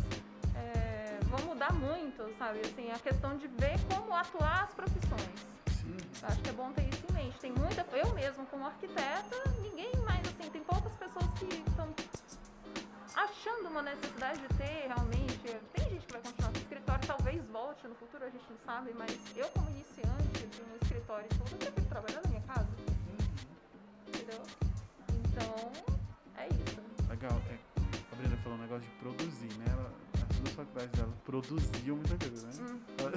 é, vão mudar muito, sabe? Assim, a questão de ver como atuar as profissões. sim. Acho que é bom ter isso em mente. Tem muita. Eu mesmo, como arquiteta, ninguém mais, assim, tem poucas pessoas que estão achando uma necessidade de ter realmente. Tem gente que vai continuar com escritório, talvez volte no futuro, a gente não sabe, mas eu, como iniciante de um escritório eu prefiro trabalhar na minha casa. Entendeu? Então, é isso. Legal. É, a Brenda falou um negócio de produzir, né? Ela, as duas faculdades dela produziam muita coisa, né? Hum. Ela-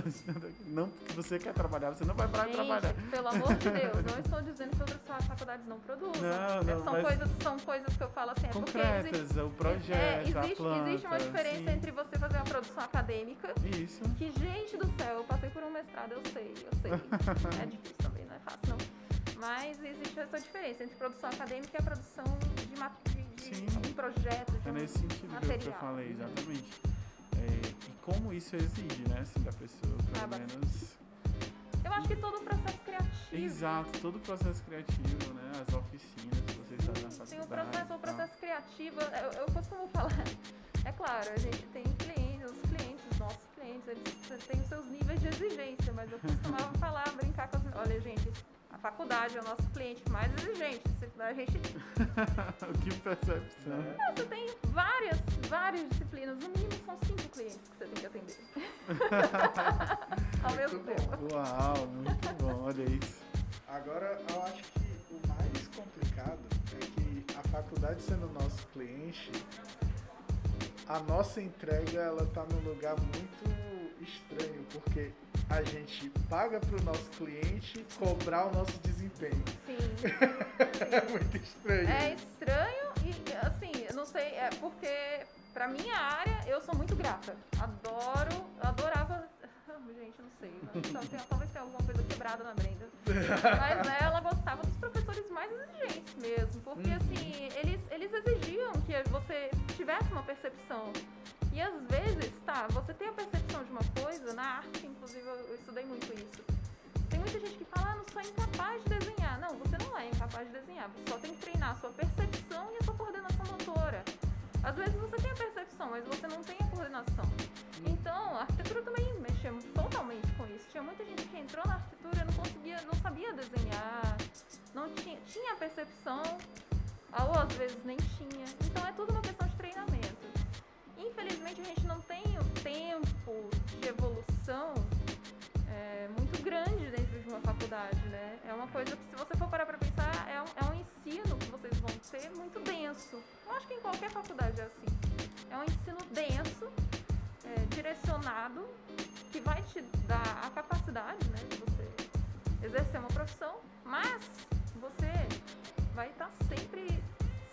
Não que você quer trabalhar, você não vai parar de Gente, trabalhar. pelo amor de Deus, não estou dizendo que outras fa- faculdades não produzem. Não, É, não, são, mas- coisas, são coisas que eu falo assim, é porque existe, Concretas, o é, projeto, a existe, planta. existe uma diferença sim. entre você fazer uma produção acadêmica, Isso. que, gente do céu, eu passei por um mestrado, eu sei, eu sei. é difícil também, não é fácil não. Mas existe essa diferença entre produção acadêmica e a produção de, de, de um projeto, de É um nesse sentido que eu- que eu material. falei, exatamente. Como isso exige, né, assim, da pessoa, pelo Ah, menos. Eu acho que todo o processo criativo. Exato, todo o processo criativo, né? As oficinas vocês fazem na faculdade. Tem o processo, o tal. processo criativo, eu, eu costumo falar, é claro, a gente tem clientes, os clientes, os nossos clientes, eles têm os seus níveis de exigência, mas eu costumava falar, brincar com as olha gente, a faculdade é o nosso cliente mais exigente, a gente, que percepção. Né? você tem várias, várias disciplinas, no mínimo são cinco clientes que você tem que atender. Ao mesmo Muito tempo. bom. Uau, muito bom, olha isso. Agora, eu acho que o mais complicado é que a faculdade sendo nosso cliente, a nossa entrega ela tá num lugar muito estranho, porque a gente paga para o nosso cliente cobrar o nosso desempenho. Sim. É muito estranho. É estranho e, assim, não sei, é porque pra minha área eu sou muito grata. Adoro, adorava. Gente, não sei. Talvez tenha, talvez tenha alguma coisa quebrada na Brenda. Mas né, ela gostava dos professores mais exigentes mesmo. Porque Uhum. assim, eles, eles exigiam que você tivesse uma percepção. E às vezes, tá, você tem a percepção de uma coisa, na arte, inclusive eu, estudei muito isso. Tem muita gente que fala, ah, não sou incapaz de desenhar. Não, você não é incapaz de desenhar. Você só tem que treinar a sua percepção e a sua coordenação motora. Às vezes você tem a percepção, mas você não tem a coordenação. Então, a arquitetura também mexia totalmente com isso. Tinha muita gente que entrou na arquitetura não conseguia, não sabia desenhar, não tinha, tinha a percepção, ou às vezes nem tinha. Então é tudo uma questão de treinamento. Infelizmente a gente não tem o tempo de evolução é, muito grande dentro de uma faculdade, né? É uma coisa que, se você for parar para pensar, é um, é um ensino que vocês vão ter muito denso. Eu acho que em qualquer faculdade é assim. É um ensino denso, é, direcionado, que vai te dar a capacidade, né, de você exercer uma profissão, mas você vai estar sempre,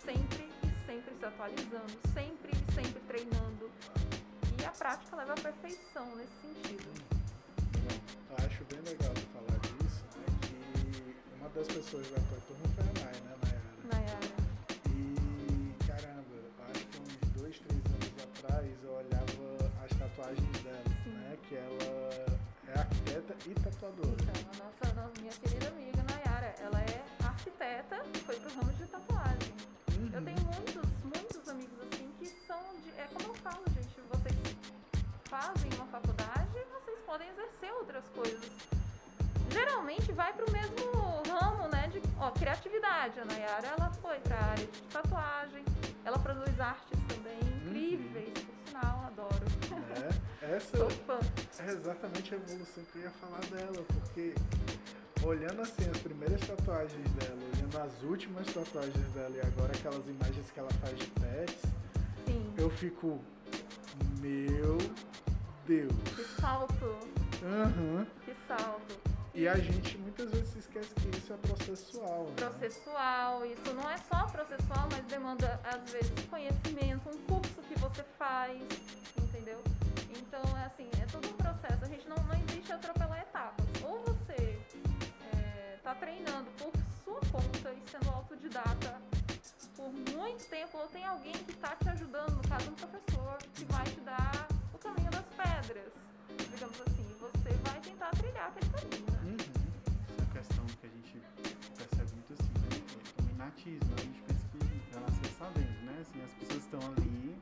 sempre sempre se atualizando, sempre e sempre treinando. E a prática leva à perfeição nesse sentido. Eu acho bem legal de falar disso, né? Que uma das pessoas da tua turma foi a Nay, né, Nayara? Nayara. E caramba, eu acho que uns dois, três anos atrás eu olhava as tatuagens dela, Sim. né? Que ela é arquiteta e tatuadora. Então, a nossa, minha querida amiga Nayara, ela é arquiteta, foi pro ramo de tatuagem. Eu Uhum. tenho de. É como eu falo, gente, vocês fazem uma faculdade e vocês podem exercer outras coisas. Geralmente vai pro mesmo ramo, né? De ó, criatividade. A Nayara ela foi pra área de tatuagem, ela produz artes também incríveis, por sinal, adoro. Né? Essa é exatamente a evolução que eu ia falar dela, porque olhando assim as primeiras tatuagens dela, olhando as últimas tatuagens dela e agora aquelas imagens que ela faz de pets, Sim. eu fico, meu Deus. Que salto, Aham. que salto. E a gente muitas vezes esquece que isso é processual. Né? processual, isso não é só processual, mas demanda às vezes conhecimento, um curso que você faz, entendeu? Então, é assim, é todo um processo. A gente não, não existe atropelar etapas. Ou você está treinando por sua conta e sendo autodidata por muito tempo, ou tem alguém que está te ajudando, no caso um professor, que vai te dar o caminho das pedras, digamos assim. E você vai tentar trilhar aquele caminho, né? Uhum. Essa questão que a gente percebe muito assim, né? O inatismo, a gente pensa que já nasceu sabendo, né? Assim, as pessoas estão ali,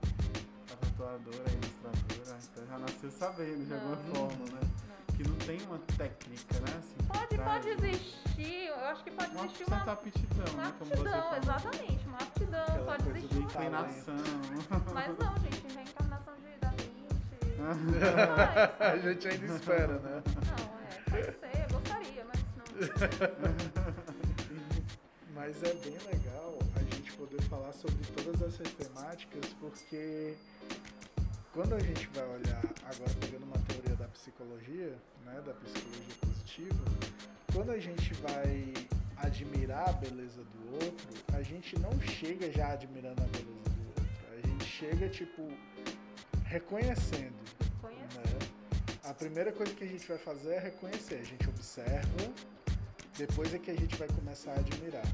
a tatuadora, a ilustradora, então já nasceu sabendo de alguma Não. forma, né? Não. Que não tem uma técnica, né? Assim, Pode, pode existir, eu acho que pode Uma existir certa uma, aptidão, uma né? Como você aptidão, falou. exatamente, uma aptidão, Aquela pode coisa existir uma. Inclinação. Mas não, gente, reencarnação de Da. Não, a gente ainda espera, né? não, é, pode ser, eu gostaria, mas não. Mas é bem legal a gente poder falar sobre todas essas temáticas, porque quando a gente vai olhar, agora pegando uma teoria da psicologia, né, da psicologia positiva, quando a gente vai admirar a beleza do outro, a gente não chega já admirando a beleza do outro. A gente chega, tipo, reconhecendo. Né? A primeira coisa que a gente vai fazer é reconhecer. A gente observa, depois é que a gente vai começar a admirar.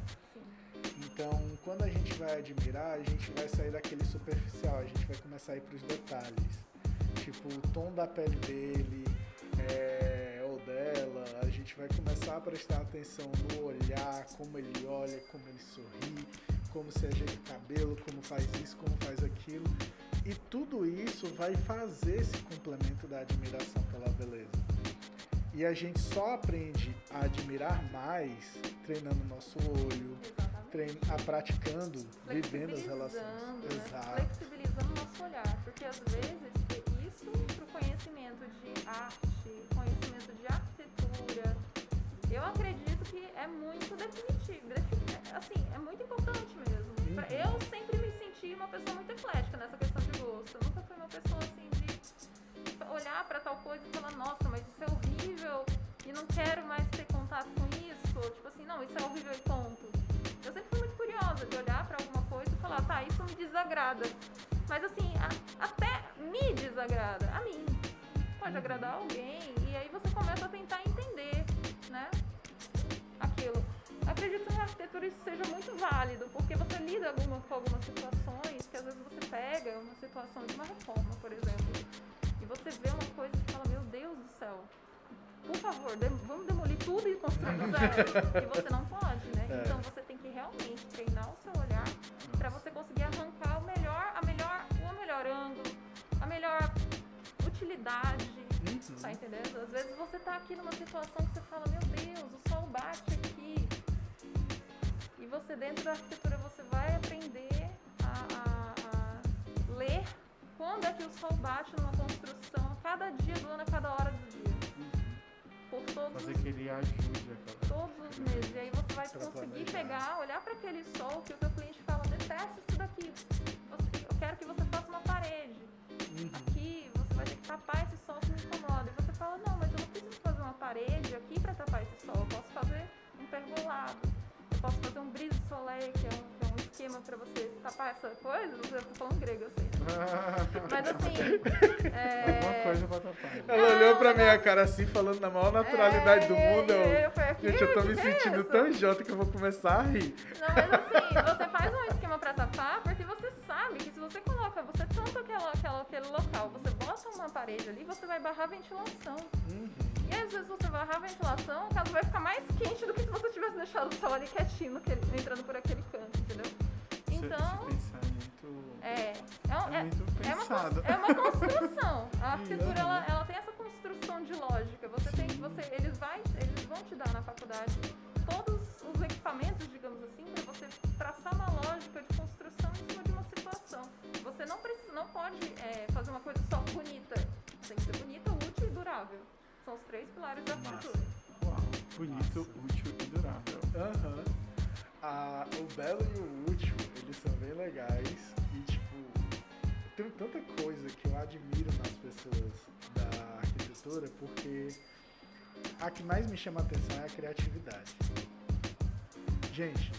Então, quando a gente vai admirar, a gente vai sair daquele superficial, a gente vai começar a ir para os detalhes. Tipo, o tom da pele dele, é, ou dela, a gente vai começar a prestar atenção no olhar, como ele olha, como ele sorri, como se ajeita o cabelo, como faz isso, como faz aquilo. E tudo isso vai fazer esse complemento da admiração pela beleza. E a gente só aprende a admirar mais treinando nosso olho, trein a praticando, vivendo as relações. Né? Exato. Flexibilizando nosso olhar, porque às vezes isso para o conhecimento de arte, conhecimento de arquitetura, eu acredito que é muito definitivo, assim, é muito importante mesmo. Uhum. Eu sempre me senti uma pessoa muito eclética nessa questão de gosto. Eu nunca fui uma pessoa assim de olhar para tal coisa e falar, nossa, mas isso é horrível e não quero mais ter contato com isso. Tipo assim, não, isso é horrível e ponto. Eu sempre fui muito curiosa de olhar para alguma coisa e falar, tá, isso me desagrada. Mas assim, a, até me desagrada, a mim. Pode uhum. agradar alguém, e aí você começa a tentar entender, né? Aquilo. Acredito que na arquitetura isso seja muito válido, porque você lida alguma, com algumas situações que às vezes você pega uma situação de uma reforma, por exemplo, e você vê uma coisa e fala, meu Deus do céu, por favor, vamos demolir tudo e construir do zero. e você não pode, né? É. Então você tem que realmente treinar o seu olhar para você conseguir arrancar o melhor, a melhor, o melhor ângulo, a melhor utilidade. Uhum. Tá entendendo? Às vezes você tá aqui numa situação que você fala, meu Deus, o sol bate aqui. E você dentro da arquitetura você vai aprender a, a, a ler quando é que o sol bate numa construção, cada dia do ano, a cada hora do dia por todos Fazer que ele ajude aquela... Todos os meses. E aí você vai conseguir pegar, olhar para aquele sol que o teu cliente fala, detesta isso daqui. Você, eu quero que você faça uma parede. Uhum. Aqui você vai ter que tapar esse sol que me incomoda. E você fala, não, mas eu não preciso fazer uma parede aqui para tapar esse sol. Eu posso fazer um pergolado. Eu posso fazer um brise soleil, que é um, que é um esquema para você tapar essa coisa. Você tá falando grego, eu sei. Mas assim. É... Alguma coisa pra tapar. Ela não, olhou pra não. minha cara assim, falando na maior naturalidade é... do mundo. Eu... eu Gente, eu tô me sentindo tão idiota que eu vou começar a rir. Não, mas assim, você faz um esquema pra tapar porque você sabe que se você coloca, você tampa aquela, aquela, aquele local, você bota uma parede ali, você vai barrar a ventilação. Uhum. E às vezes você barrar a ventilação, o caso vai ficar mais quente do que se você tivesse deixado o sol ali quietinho, entrando por aquele canto, entendeu? Então. É, é, é, é, uma, é uma construção. A arquitetura ela, ela tem essa construção de lógica. Você tem, você, eles, vai, eles vão te dar na faculdade todos os equipamentos, digamos assim, para você traçar uma lógica de construção em cima de uma situação. Você não precisa, não pode é, fazer uma coisa só bonita. Tem que ser bonita, útil e durável. São os três pilares da arquitetura. Uau, bonito, Nossa. útil e durável. Aham. Uhum. Ah, o belo e o útil, eles são bem legais e tipo, tem tanta coisa que eu admiro nas pessoas da arquitetura porque a que mais me chama a atenção é a criatividade. Gente,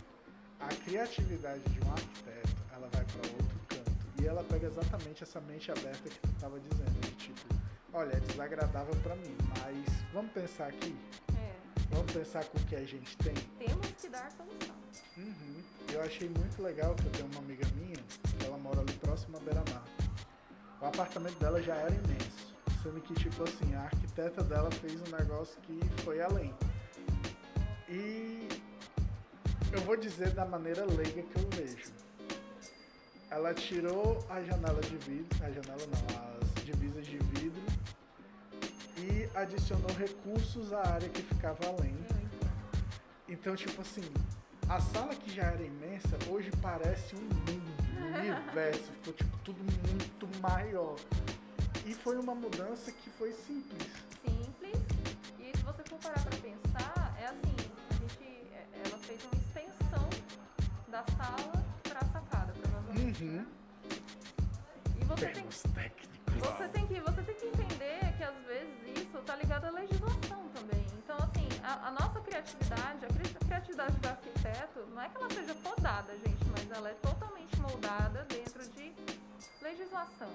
a criatividade de um arquiteto, ela vai para outro canto e ela pega exatamente essa mente aberta que tu estava dizendo, de tipo, olha, é desagradável para mim, mas vamos pensar aqui. É. Vamos pensar com o que a gente tem. Temos que dar solução. Uhum. Eu achei muito legal que eu tenho uma amiga minha, ela mora ali próximo à beira-mar. O apartamento dela já era imenso, sendo que, tipo assim, a arquiteta dela fez um negócio que foi além. E eu vou dizer da maneira leiga que eu vejo. Ela tirou a janela de vidro, a janela não, as divisas de vidro e adicionou recursos à área que ficava além. Então, tipo assim, a sala que já era imensa, hoje parece um mundo, um universo. Ficou tipo tudo muito maior. E foi uma mudança que foi simples. Simples. E se você for parar pra pensar, é assim, a gente, é, ela fez uma extensão da sala para Uhum. E você tem, Termos técnicos. você, tem que, você tem que entender que às vezes isso está ligado à legislação também. A, a nossa criatividade, a cri- criatividade do arquiteto, não é que ela seja podada, gente, mas ela é totalmente moldada dentro de legislação.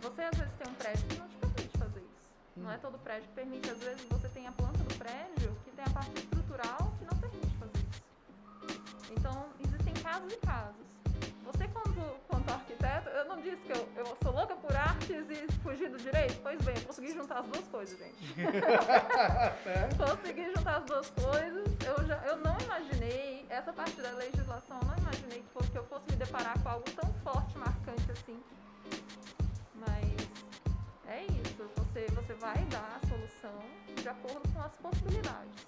Você às vezes tem um prédio que não te permite fazer isso. Não é todo prédio que permite. Às vezes você tem a planta do prédio que tem a parte estrutural que não permite fazer isso. Então, existem casos e casos. Você, quanto arquiteto, eu não disse que eu, eu sou louca por artes e fugir do direito? Pois bem, eu consegui juntar as duas coisas, gente. É? consegui juntar as duas coisas. Eu, já, eu não imaginei, essa parte da legislação, eu não imaginei que, fosse, que eu fosse me deparar com algo tão forte, marcante assim. Mas é isso, você, você vai dar a solução de acordo com as possibilidades.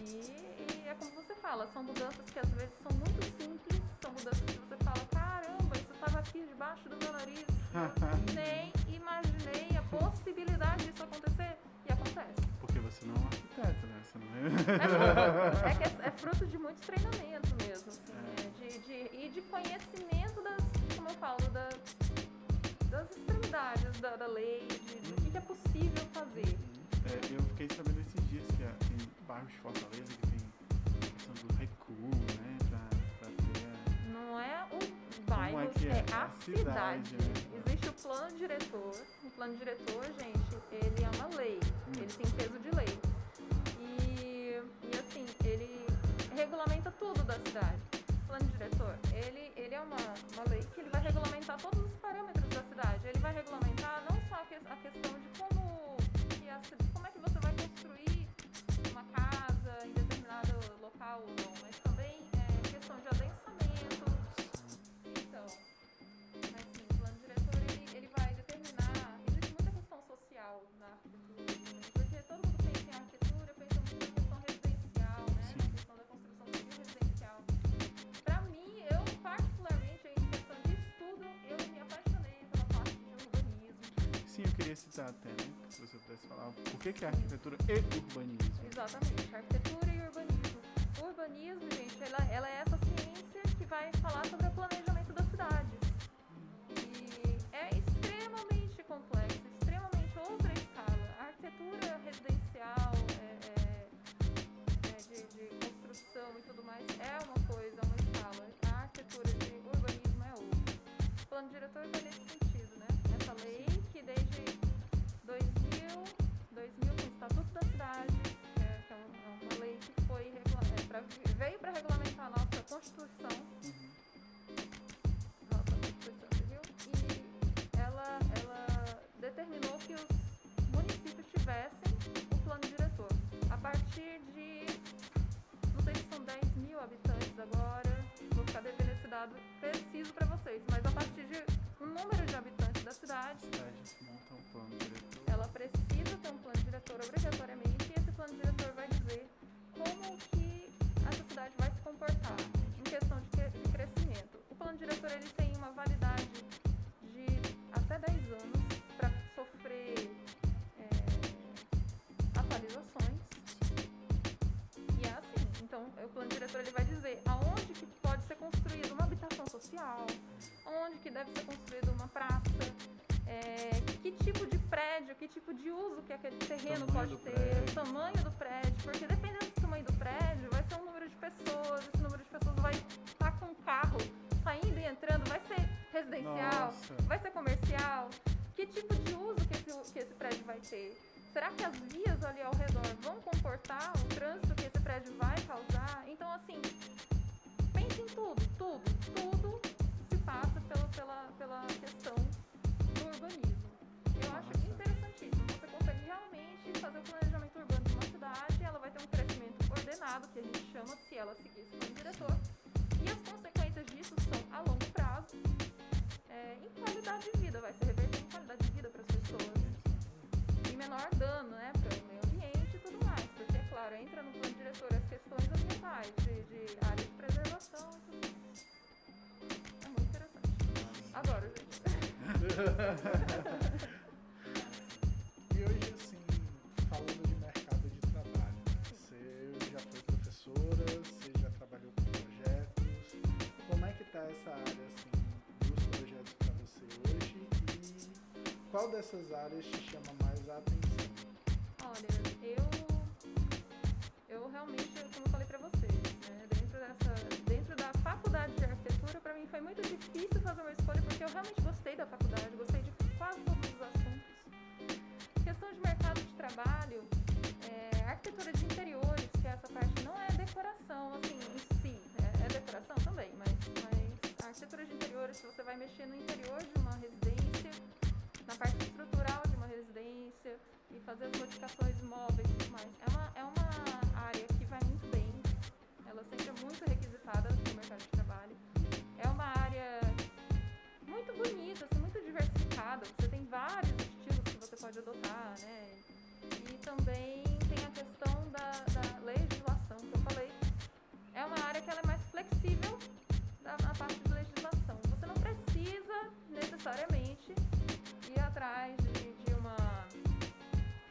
E, e é como você fala, são mudanças que às vezes são muito simples, são mudanças que você fala, caramba, isso estava aqui debaixo do meu nariz. Eu nem imaginei a possibilidade disso acontecer. E acontece. Porque você não é um arquiteto, né? Você não é... É, que é, é fruto de muito treinamento mesmo, assim, né? de, de, e de conhecimento das, como eu falo, da, das extremidades da, da lei, de, do que, que é possível fazer. É, eu fiquei sabendo esses dias que ah, tem bairros de Fortaleza é que é, é? a cidade, cidade. né? Existe o plano diretor. O plano diretor, gente, ele é uma lei. Hum. Ele tem peso de lei. E, e assim, ele regulamenta tudo da cidade. O plano diretor, ele, ele é uma, uma lei que ele vai regulamentar todos os parâmetros da cidade. Ele vai regulamentar não só a, que- a questão de como, que a como é que você vai construir uma casa em determinado local Citar até, né? Se você pudesse falar o que que é arquitetura e urbanismo. Exatamente, arquitetura e urbanismo. O urbanismo, gente, ela, ela é essa ciência que vai falar sobre o planejamento das cidades. E é extremamente complexo, extremamente outra escala. A arquitetura residencial, é, é, é, de, de construção e tudo mais, é uma coisa, é uma escala. A arquitetura de urbanismo é outra. O plano diretor vai nesse sentido, né? Essa lei desde 2000, 2000 com o Estatuto da Cidade, que é, que é um- uma lei que foi é, pra- veio para regulamentar a nossa Constituição, nossa Constituição Civil, e ela, ela determinou que os municípios tivessem o plano diretor. A partir de, não sei se são 10 mil habitantes agora, vou ficar devendo esse dado preciso para vocês, mas a partir de um número de habitantes A cidade monta um plano diretor. ela precisa ter um plano diretor obrigatoriamente e esse plano diretor vai dizer como que essa cidade vai se comportar em questão de, cre- de crescimento. O plano diretor ele tem uma validade de até 10 anos para sofrer é, atualizações. E é assim, então o plano diretor ele vai dizer aonde que ser construída uma habitação social, onde que deve ser construída uma praça, é, que tipo de prédio, que tipo de uso que aquele terreno pode ter, prédio. o tamanho do prédio, porque dependendo do tamanho do prédio, vai ser um número de pessoas, esse número de pessoas vai estar com um carro saindo e entrando, vai ser residencial, Nossa. vai ser comercial, que tipo de uso que esse, que esse prédio vai ter? Será que as vias ali ao redor vão comportar o trânsito que esse prédio vai causar? Então, assim, em tudo, tudo, tudo se passa pela, pela, pela questão do urbanismo. Eu acho interessantíssimo. Você consegue realmente fazer o planejamento urbano de uma cidade, ela vai ter um crescimento ordenado, que a gente chama, se ela seguir esse plano diretor. E as consequências disso são a longo prazo, é, em qualidade de vida, vai se reverter em qualidade de vida para as pessoas e menor dano né, para o meio ambiente e tudo mais. Porque, é claro, entra no plano diretor as questões ambientais, de, de área e hoje, assim, falando de mercado de trabalho, você já foi professora, você já trabalhou com projetos. Como é que tá essa área, assim, dos projetos para você hoje? E qual dessas áreas te chama mais a atenção? Olha, eu, eu realmente, como eu falei para vocês, né, dentro dessa da faculdade de arquitetura, pra mim foi muito difícil fazer uma escolha, porque eu realmente gostei da faculdade, gostei de quase todos os assuntos. Questão de mercado de trabalho, é, arquitetura de interiores, que essa parte não é decoração, assim, em si, é, é decoração também, mas, mas a arquitetura de interiores, se você vai mexer no interior de uma residência, na parte estrutural de uma residência e fazer as modificações móveis e tudo mais. É uma, é uma área que vai muito bem, ela sempre é muito requisitada no mercado de trabalho. É uma área muito bonita, assim, muito diversificada, você tem vários estilos que você pode adotar, né? E também tem a questão da, da legislação que eu falei. É uma área que ela é mais flexível na, parte de legislação. Você não precisa necessariamente ir atrás de, de uma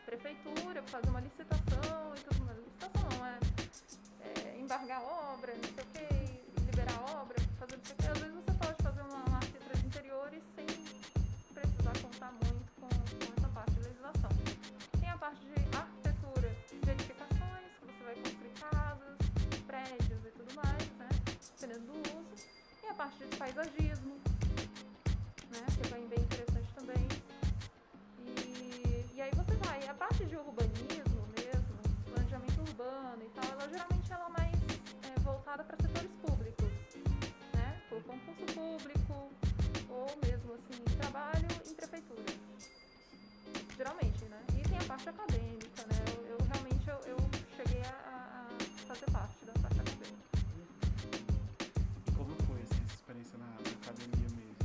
prefeitura, fazer uma licitação e tudo mais. Licitação não, é embargar obra, não sei o que, liberar obra, fazer não sei o que. Às vezes você pode fazer uma, uma arquitetura de interiores sem precisar contar muito com, com essa parte de legislação. Tem a parte de arquitetura de edificações, que você vai construir casas, prédios e tudo mais, né? Dependendo do uso. E a parte de paisagismo, né? Que é bem, bem interessante também. E, e aí você vai. A parte de urbanismo mesmo, planejamento urbano e tal, ela geralmente ela é mais é, voltada para setores públicos, né? Por concurso público ou mesmo assim trabalho em prefeitura. Geralmente, né? E tem a parte acadêmica, né? Eu, eu realmente eu, eu cheguei a, a fazer parte da parte acadêmica. E como foi assim, essa experiência na, na academia mesmo,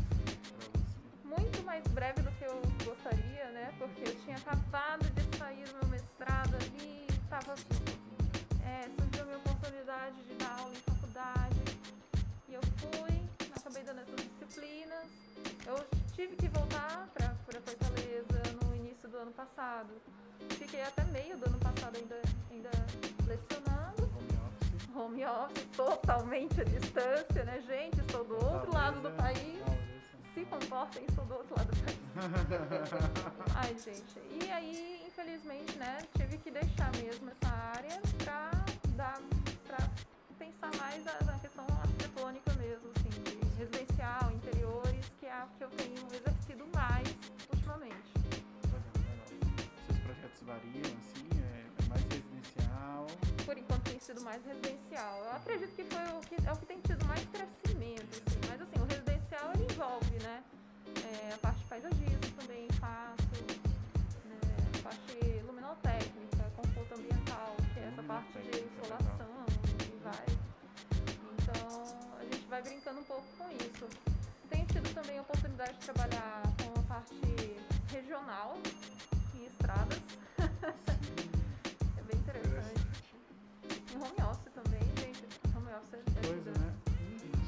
muito mais breve do que eu gostaria, né? Porque eu tinha acabado de sair do meu mestrado ali, tava, é, surgiu a minha oportunidade de dar aula em faculdade. E eu fui, acabei dando essas disciplinas. Eu tive que voltar para Fortaleza no início do ano passado. Fiquei até meio do ano passado ainda, ainda lecionando. Home office. Home office, totalmente à distância, né, gente? Estou do outro lado do país. é, talvez, Se comportem, estou do outro lado do país. Ai, gente. E aí, infelizmente, né, tive que que eu tenho exercido mais ultimamente. Seus projetos variam, assim? É, é mais residencial? Por enquanto tem sido mais residencial. Eu acredito que foi o que é o que tem tido mais crescimento, assim. Mas assim, o residencial ele envolve, né? é, a parte de paisagismo também faço, né? A parte luminotécnica, conforto ambiental, que é essa parte de Luminotécnica, insolação e vai. Então a gente vai brincando um pouco com isso. Tenho tido também a oportunidade de trabalhar com a parte regional em estradas. é bem interessante. Em home office também, gente. Home office é Coisa, né?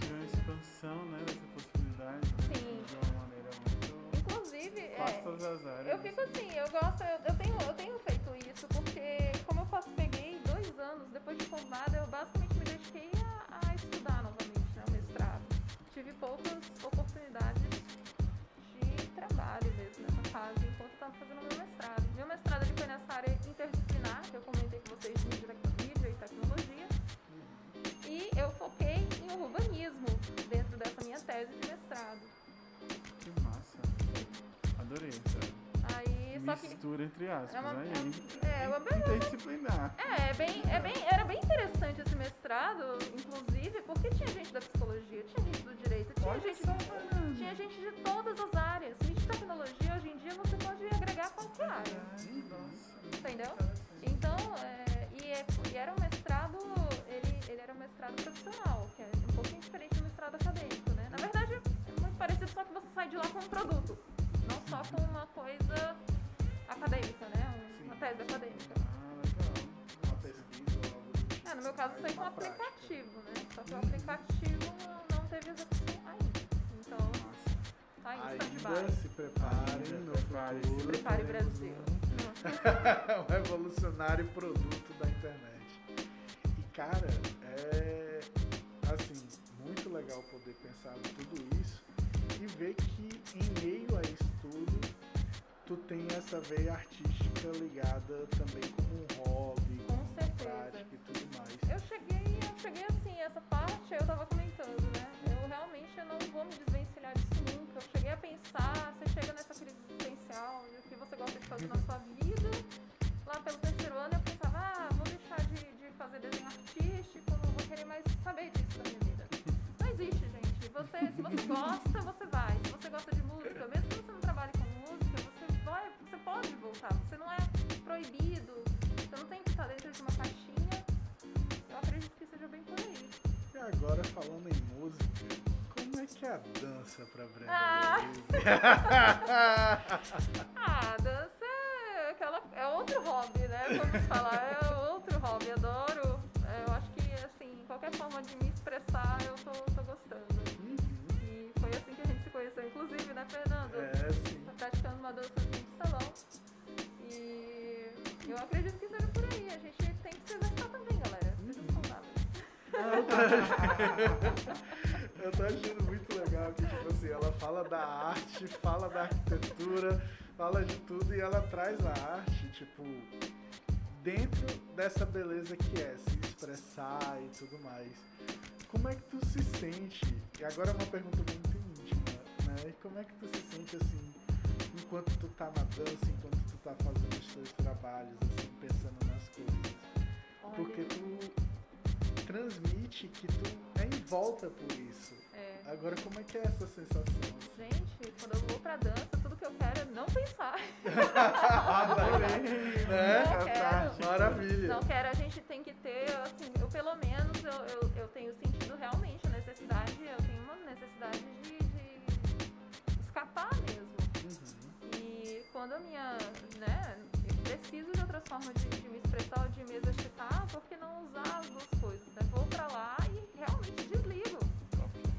Tiver uma expansão, né, dessa possibilidade. né, Sim. De uma maneira muito... Inclusive, é, as áreas. eu fico assim, eu gosto, eu, eu tenho, eu tenho feito isso porque como eu faço, peguei dois anos depois de formada, eu basicamente me dediquei a, a estudar novamente. Tive poucas oportunidades de trabalho mesmo nessa fase, enquanto estava fazendo meu mestrado. Meu mestrado ele foi nessa área interdisciplinar, que eu comentei com vocês de mídia, e tecnologia. E eu foquei em urbanismo dentro dessa minha tese de mestrado. Que massa. Adorei essa Só que mistura entre aspas, É uma- né? é- é uma- Interdisciplinar. É, é bem, é bem, era bem interessante esse mestrado, inclusive, porque tinha gente da psicologia, tinha gente do direito, tinha gente, Fernanda. tinha gente de todas as áreas. E de tecnologia, hoje em dia, você pode agregar qualquer área, nossa. entendeu? Então, é, e, é- e era um mestrado, ele, ele era um mestrado profissional, que é um pouquinho diferente do mestrado acadêmico, né? Na verdade, é muito parecido, só que você sai de lá com um produto, não só com uma coisa acadêmica, né? Um- Uma Sim. tese acadêmica. Ah, legal. Uma pesquisa ou algo do tipo. É, no meu caso foi com prática. aplicativo, né? Só que o aplicativo não teve execução ainda. Então, tá em stand-by. se preparem no prepare-se. futuro. Se prepare, Brasil. Um, um revolucionário produto da internet. E cara, é assim, muito legal poder pensar em tudo isso e ver que em meio a isso tudo tu tem essa veia artística ligada também como um hobby, Com como certeza. prática e tudo mais. Eu cheguei, eu cheguei assim, essa parte eu tava comentando, né? Eu realmente eu não vou me desvencilhar disso nunca. Eu cheguei a pensar, você chega nessa crise existencial, o que você gosta de fazer na sua vida. Lá pelo terceiro ano eu pensava, ah, vou deixar de, de fazer desenho artístico, não vou querer mais saber disso da minha vida. Não existe, gente. Você, se você gosta, você vai. Se você gosta de música, mesmo pode voltar. Você não é proibido, você não tem que estar dentro de uma caixinha. Eu acredito que seja bem por aí. E agora falando em música, como é que é a dança pra Brenda Ah. Ah, dança é, aquela, é outro hobby, né? Vamos falar, é outro hobby. Adoro. É, Eu acho que, assim, qualquer forma de me expressar, eu tô, tô gostando. Uhum. E foi assim que a gente conheceu, inclusive, né, Fernando? É, sim. Tá praticando uma dançazinha de salão. E eu acredito que seja por aí. A gente tem que se exercitar também, galera. Sejam saudáveis. Eu tô achando muito legal que, tipo assim, ela fala da arte, fala da arquitetura, fala de tudo e ela traz a arte, tipo, dentro dessa beleza que é se expressar e tudo mais. Como é que tu se sente? E agora é uma pergunta muito né? Como é que tu se sente assim, enquanto tu tá na dança, enquanto tu tá fazendo os teus trabalhos, assim, pensando nas coisas? Olha, Porque tu transmite que tu é envolta por isso. é, Agora, como é que é essa sensação? gente, quando eu vou pra dança, tudo que eu quero é não pensar. Adorei! Né? Não quero. Maravilha. Não quero, a gente tem que ter, assim, eu pelo menos eu, eu, eu tenho sentido realmente a necessidade, eu tenho uma necessidade de, de escapar mesmo. Uhum. E quando a minha, né, eu preciso de outras formas de, de me expressar ou de me exercitar, por que não usar as duas coisas, né? Vou pra lá e realmente desligo.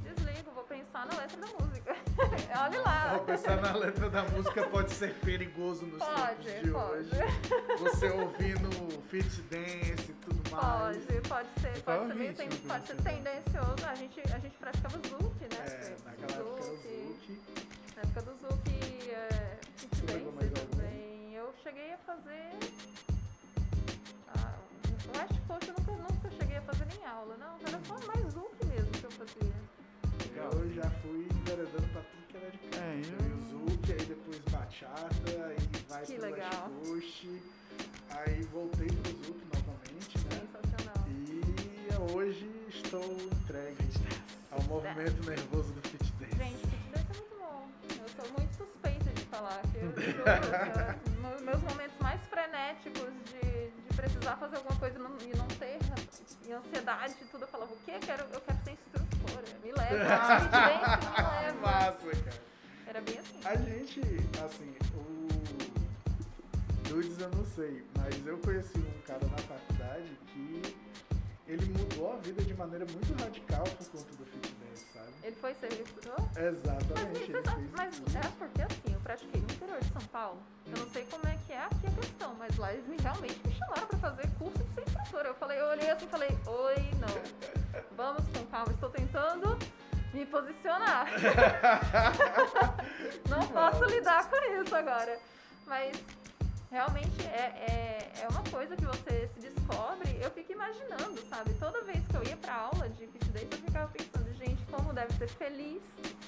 Desligo, vou pensar na letra da música. Olha lá. Vou pensar na letra da música pode ser perigoso nos Pode, tempos de pode. hoje. Você ouvindo fit dance e tudo mais. Pode, pode ser, pode é ser meio ten- que pode ser tendencioso. A gente, a gente praticava Zouk, né? É, naquela época o Zouk. Na época do Zouk, é, fit Tu pegou dance mais algum? também. Eu cheguei a fazer. Ah, o West Coast eu nunca, nunca cheguei a fazer nem aula, não. Era só mais Zouk mesmo que eu fazia. Eu já fui enveredando pra tudo que era de canto. É, eu- o Zouk, aí depois bachata, aí vai Que pro legal. West Coast, aí voltei pro Zouk novamente, né? Sensacional. E hoje estou entregue ao movimento nervoso do falar. Que eu meus momentos mais frenéticos de, de precisar fazer alguma coisa e não, ter, e ansiedade e tudo, eu falava, o quê? Eu quero, eu quero ser instrutora. Me leva. me leva. massa, cara. Era bem assim. A gente, assim, o Dudes eu não sei, mas eu conheci um cara na faculdade que ele mudou a vida de maneira muito radical por conta do fit dance, sabe? Ele foi ser? Mas, Exatamente, ele sabe, mas é porque assim, eu pratiquei no interior de São Paulo. Eu não sei como é que é aqui a questão, mas lá eles me, realmente me chamaram pra fazer curso de ser instrutora. Eu falei, eu olhei assim e falei, oi, não. Vamos com calma, estou tentando me posicionar. não posso lidar com isso agora. Mas realmente é, é, é uma coisa que você se descobre. Eu fico imaginando, sabe? Toda vez que eu ia pra aula de dance, eu ficava pensando, gente, como deve ser feliz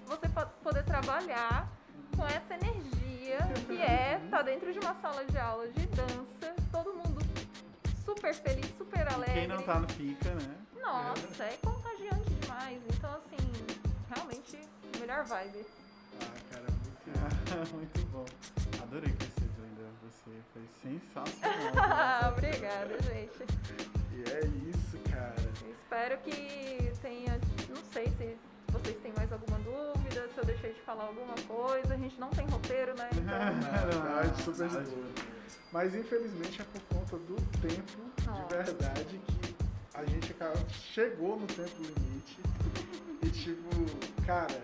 você po- poder trabalhar com essa energia que é estar dentro de uma sala de aula de dança, todo mundo super feliz, super alegre. Quem não tá no fica, né? Nossa, é contagiante demais. Então, assim, realmente, melhor vibe. Ah, cara, muito Muito bom. Adorei conhecer. Você foi sensacional. Obrigada, gente. E é isso, cara. Eu espero que tenha. Não sei se vocês têm mais alguma dúvida, se eu deixei de falar alguma coisa. A gente não tem roteiro, né? Então, Não, não, super de. Mas infelizmente é por conta do tempo Nossa. de verdade que a gente chegou no tempo limite. E tipo, cara,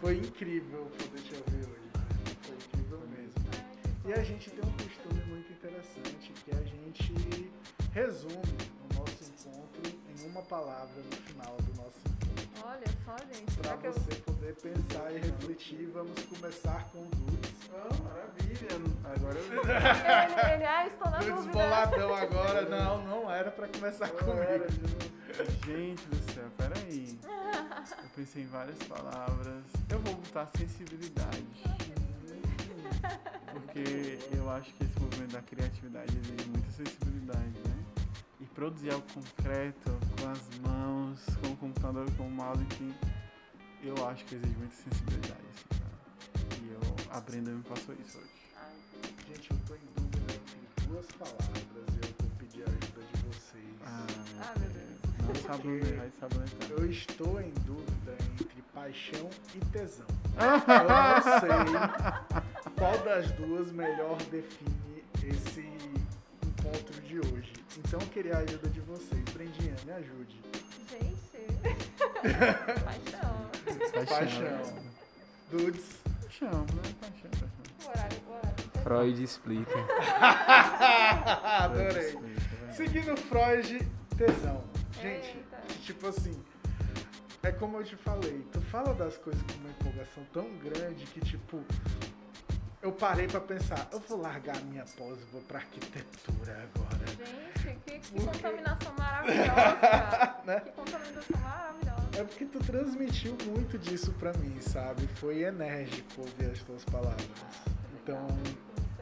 foi incrível poder te ouvir E a gente tem um costume muito interessante que a gente resume o nosso encontro em uma palavra no final do nosso encontro. Olha só, gente. Para que eu- você poder pensar e refletir, vamos começar com o Dudes. Oh, maravilha. Agora eu Ele, ele, ah, estou na dúvida. desboladão agora. Não, não era pra começar comigo. Gente do céu, peraí. Eu pensei em várias palavras. Eu vou botar sensibilidade. Porque eu acho que esse movimento da criatividade exige muita sensibilidade, né? E produzir algo concreto, com as mãos, com o computador, com o mouse, enfim, eu acho que exige muita sensibilidade, assim, cara. E eu, a Brenda me passou isso hoje. Gente, eu tô em dúvida entre duas palavras e eu vou pedir a ajuda de vocês. Ah, Ah, meu Deus. Não sabonetar, vai sabonetar. Eu estou em dúvida entre paixão e tesão. Eu não sei qual das duas melhor define esse encontro de hoje. Então eu queria a ajuda de vocês. Brendinha, me ajude. Gente. Paixão. Paixão. Dudes. Paixão, né? Paixão, paixão. O horário, horário. Freud explica. Adorei. Seguindo Freud, tesão. Gente, Eita. tipo assim, é como eu te falei, tu fala das coisas com uma empolgação tão grande que, tipo, eu parei pra pensar, eu vou largar a minha pós e vou pra arquitetura agora. Gente, que, que Por quê? contaminação maravilhosa. Né? Que contaminação maravilhosa. É porque tu transmitiu muito disso pra mim, sabe? Foi enérgico ouvir as tuas palavras. Então,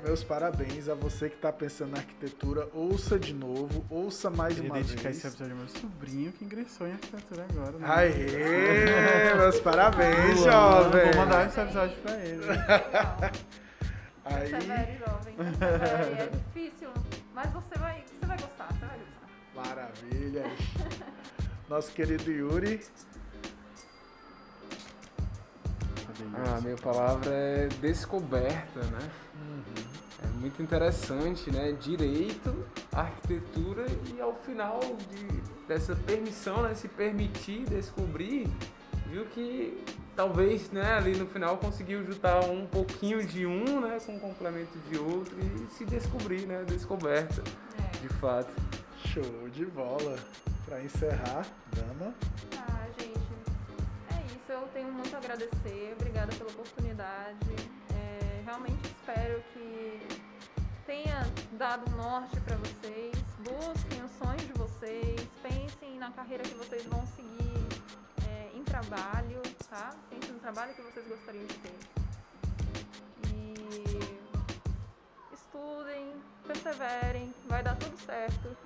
meus parabéns a você que tá pensando na arquitetura. Ouça de novo, ouça mais Queria uma dedicar vez. esse episódio ao meu sobrinho que ingressou em arquitetura agora. né? Aê, meus parabéns, jovem. Vou mandar esse episódio pra ele. Aí, Persevere, jovem. Persevere. É difícil, mas você vai, você vai gostar, você vai gostar. maravilhas. Nosso querido Yuri. Ah, a minha palavra é descoberta, né? É muito interessante, né? Direito, arquitetura e ao final de, dessa permissão, né? Se permitir descobrir, viu que talvez, né? Ali no final conseguiu juntar um pouquinho de um, né? Com um complemento de outro e se descobrir, né? Descoberta, É. de fato. Show de bola. Pra encerrar, dama. Ah, gente, é isso. Eu tenho muito a agradecer. Obrigada pela oportunidade. É, realmente espero que tenha dado norte para vocês. Busquem os sonhos de vocês. Pensem na carreira que vocês vão seguir trabalho, tá? Pensem no trabalho que vocês gostariam de ter. E estudem, perseverem, vai dar tudo certo.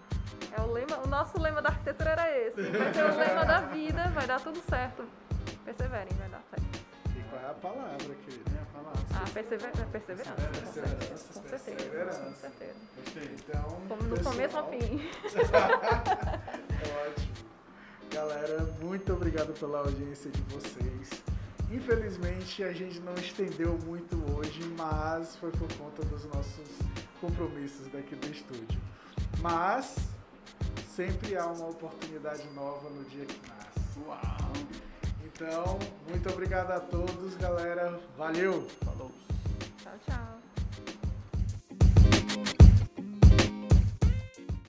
É o lema, o nosso lema da arquitetura era esse. Vai ser o lema da vida, vai dar tudo certo. Perseverem, vai dar certo. E qual é a palavra, querido? É, fala. Ah, persever, perseverança. Com certeza, com certeza. Perseverança. Com certeza. Gostei. Então, Como no pessoal, começo ao fim. É ótimo. Galera, muito obrigado pela audiência de vocês. Infelizmente a gente não estendeu muito hoje, mas foi por conta dos nossos compromissos daqui do estúdio. Mas sempre há uma oportunidade nova no dia que nasce. Uau. Então, muito obrigado a todos, galera. Valeu! Falou. Tchau, tchau.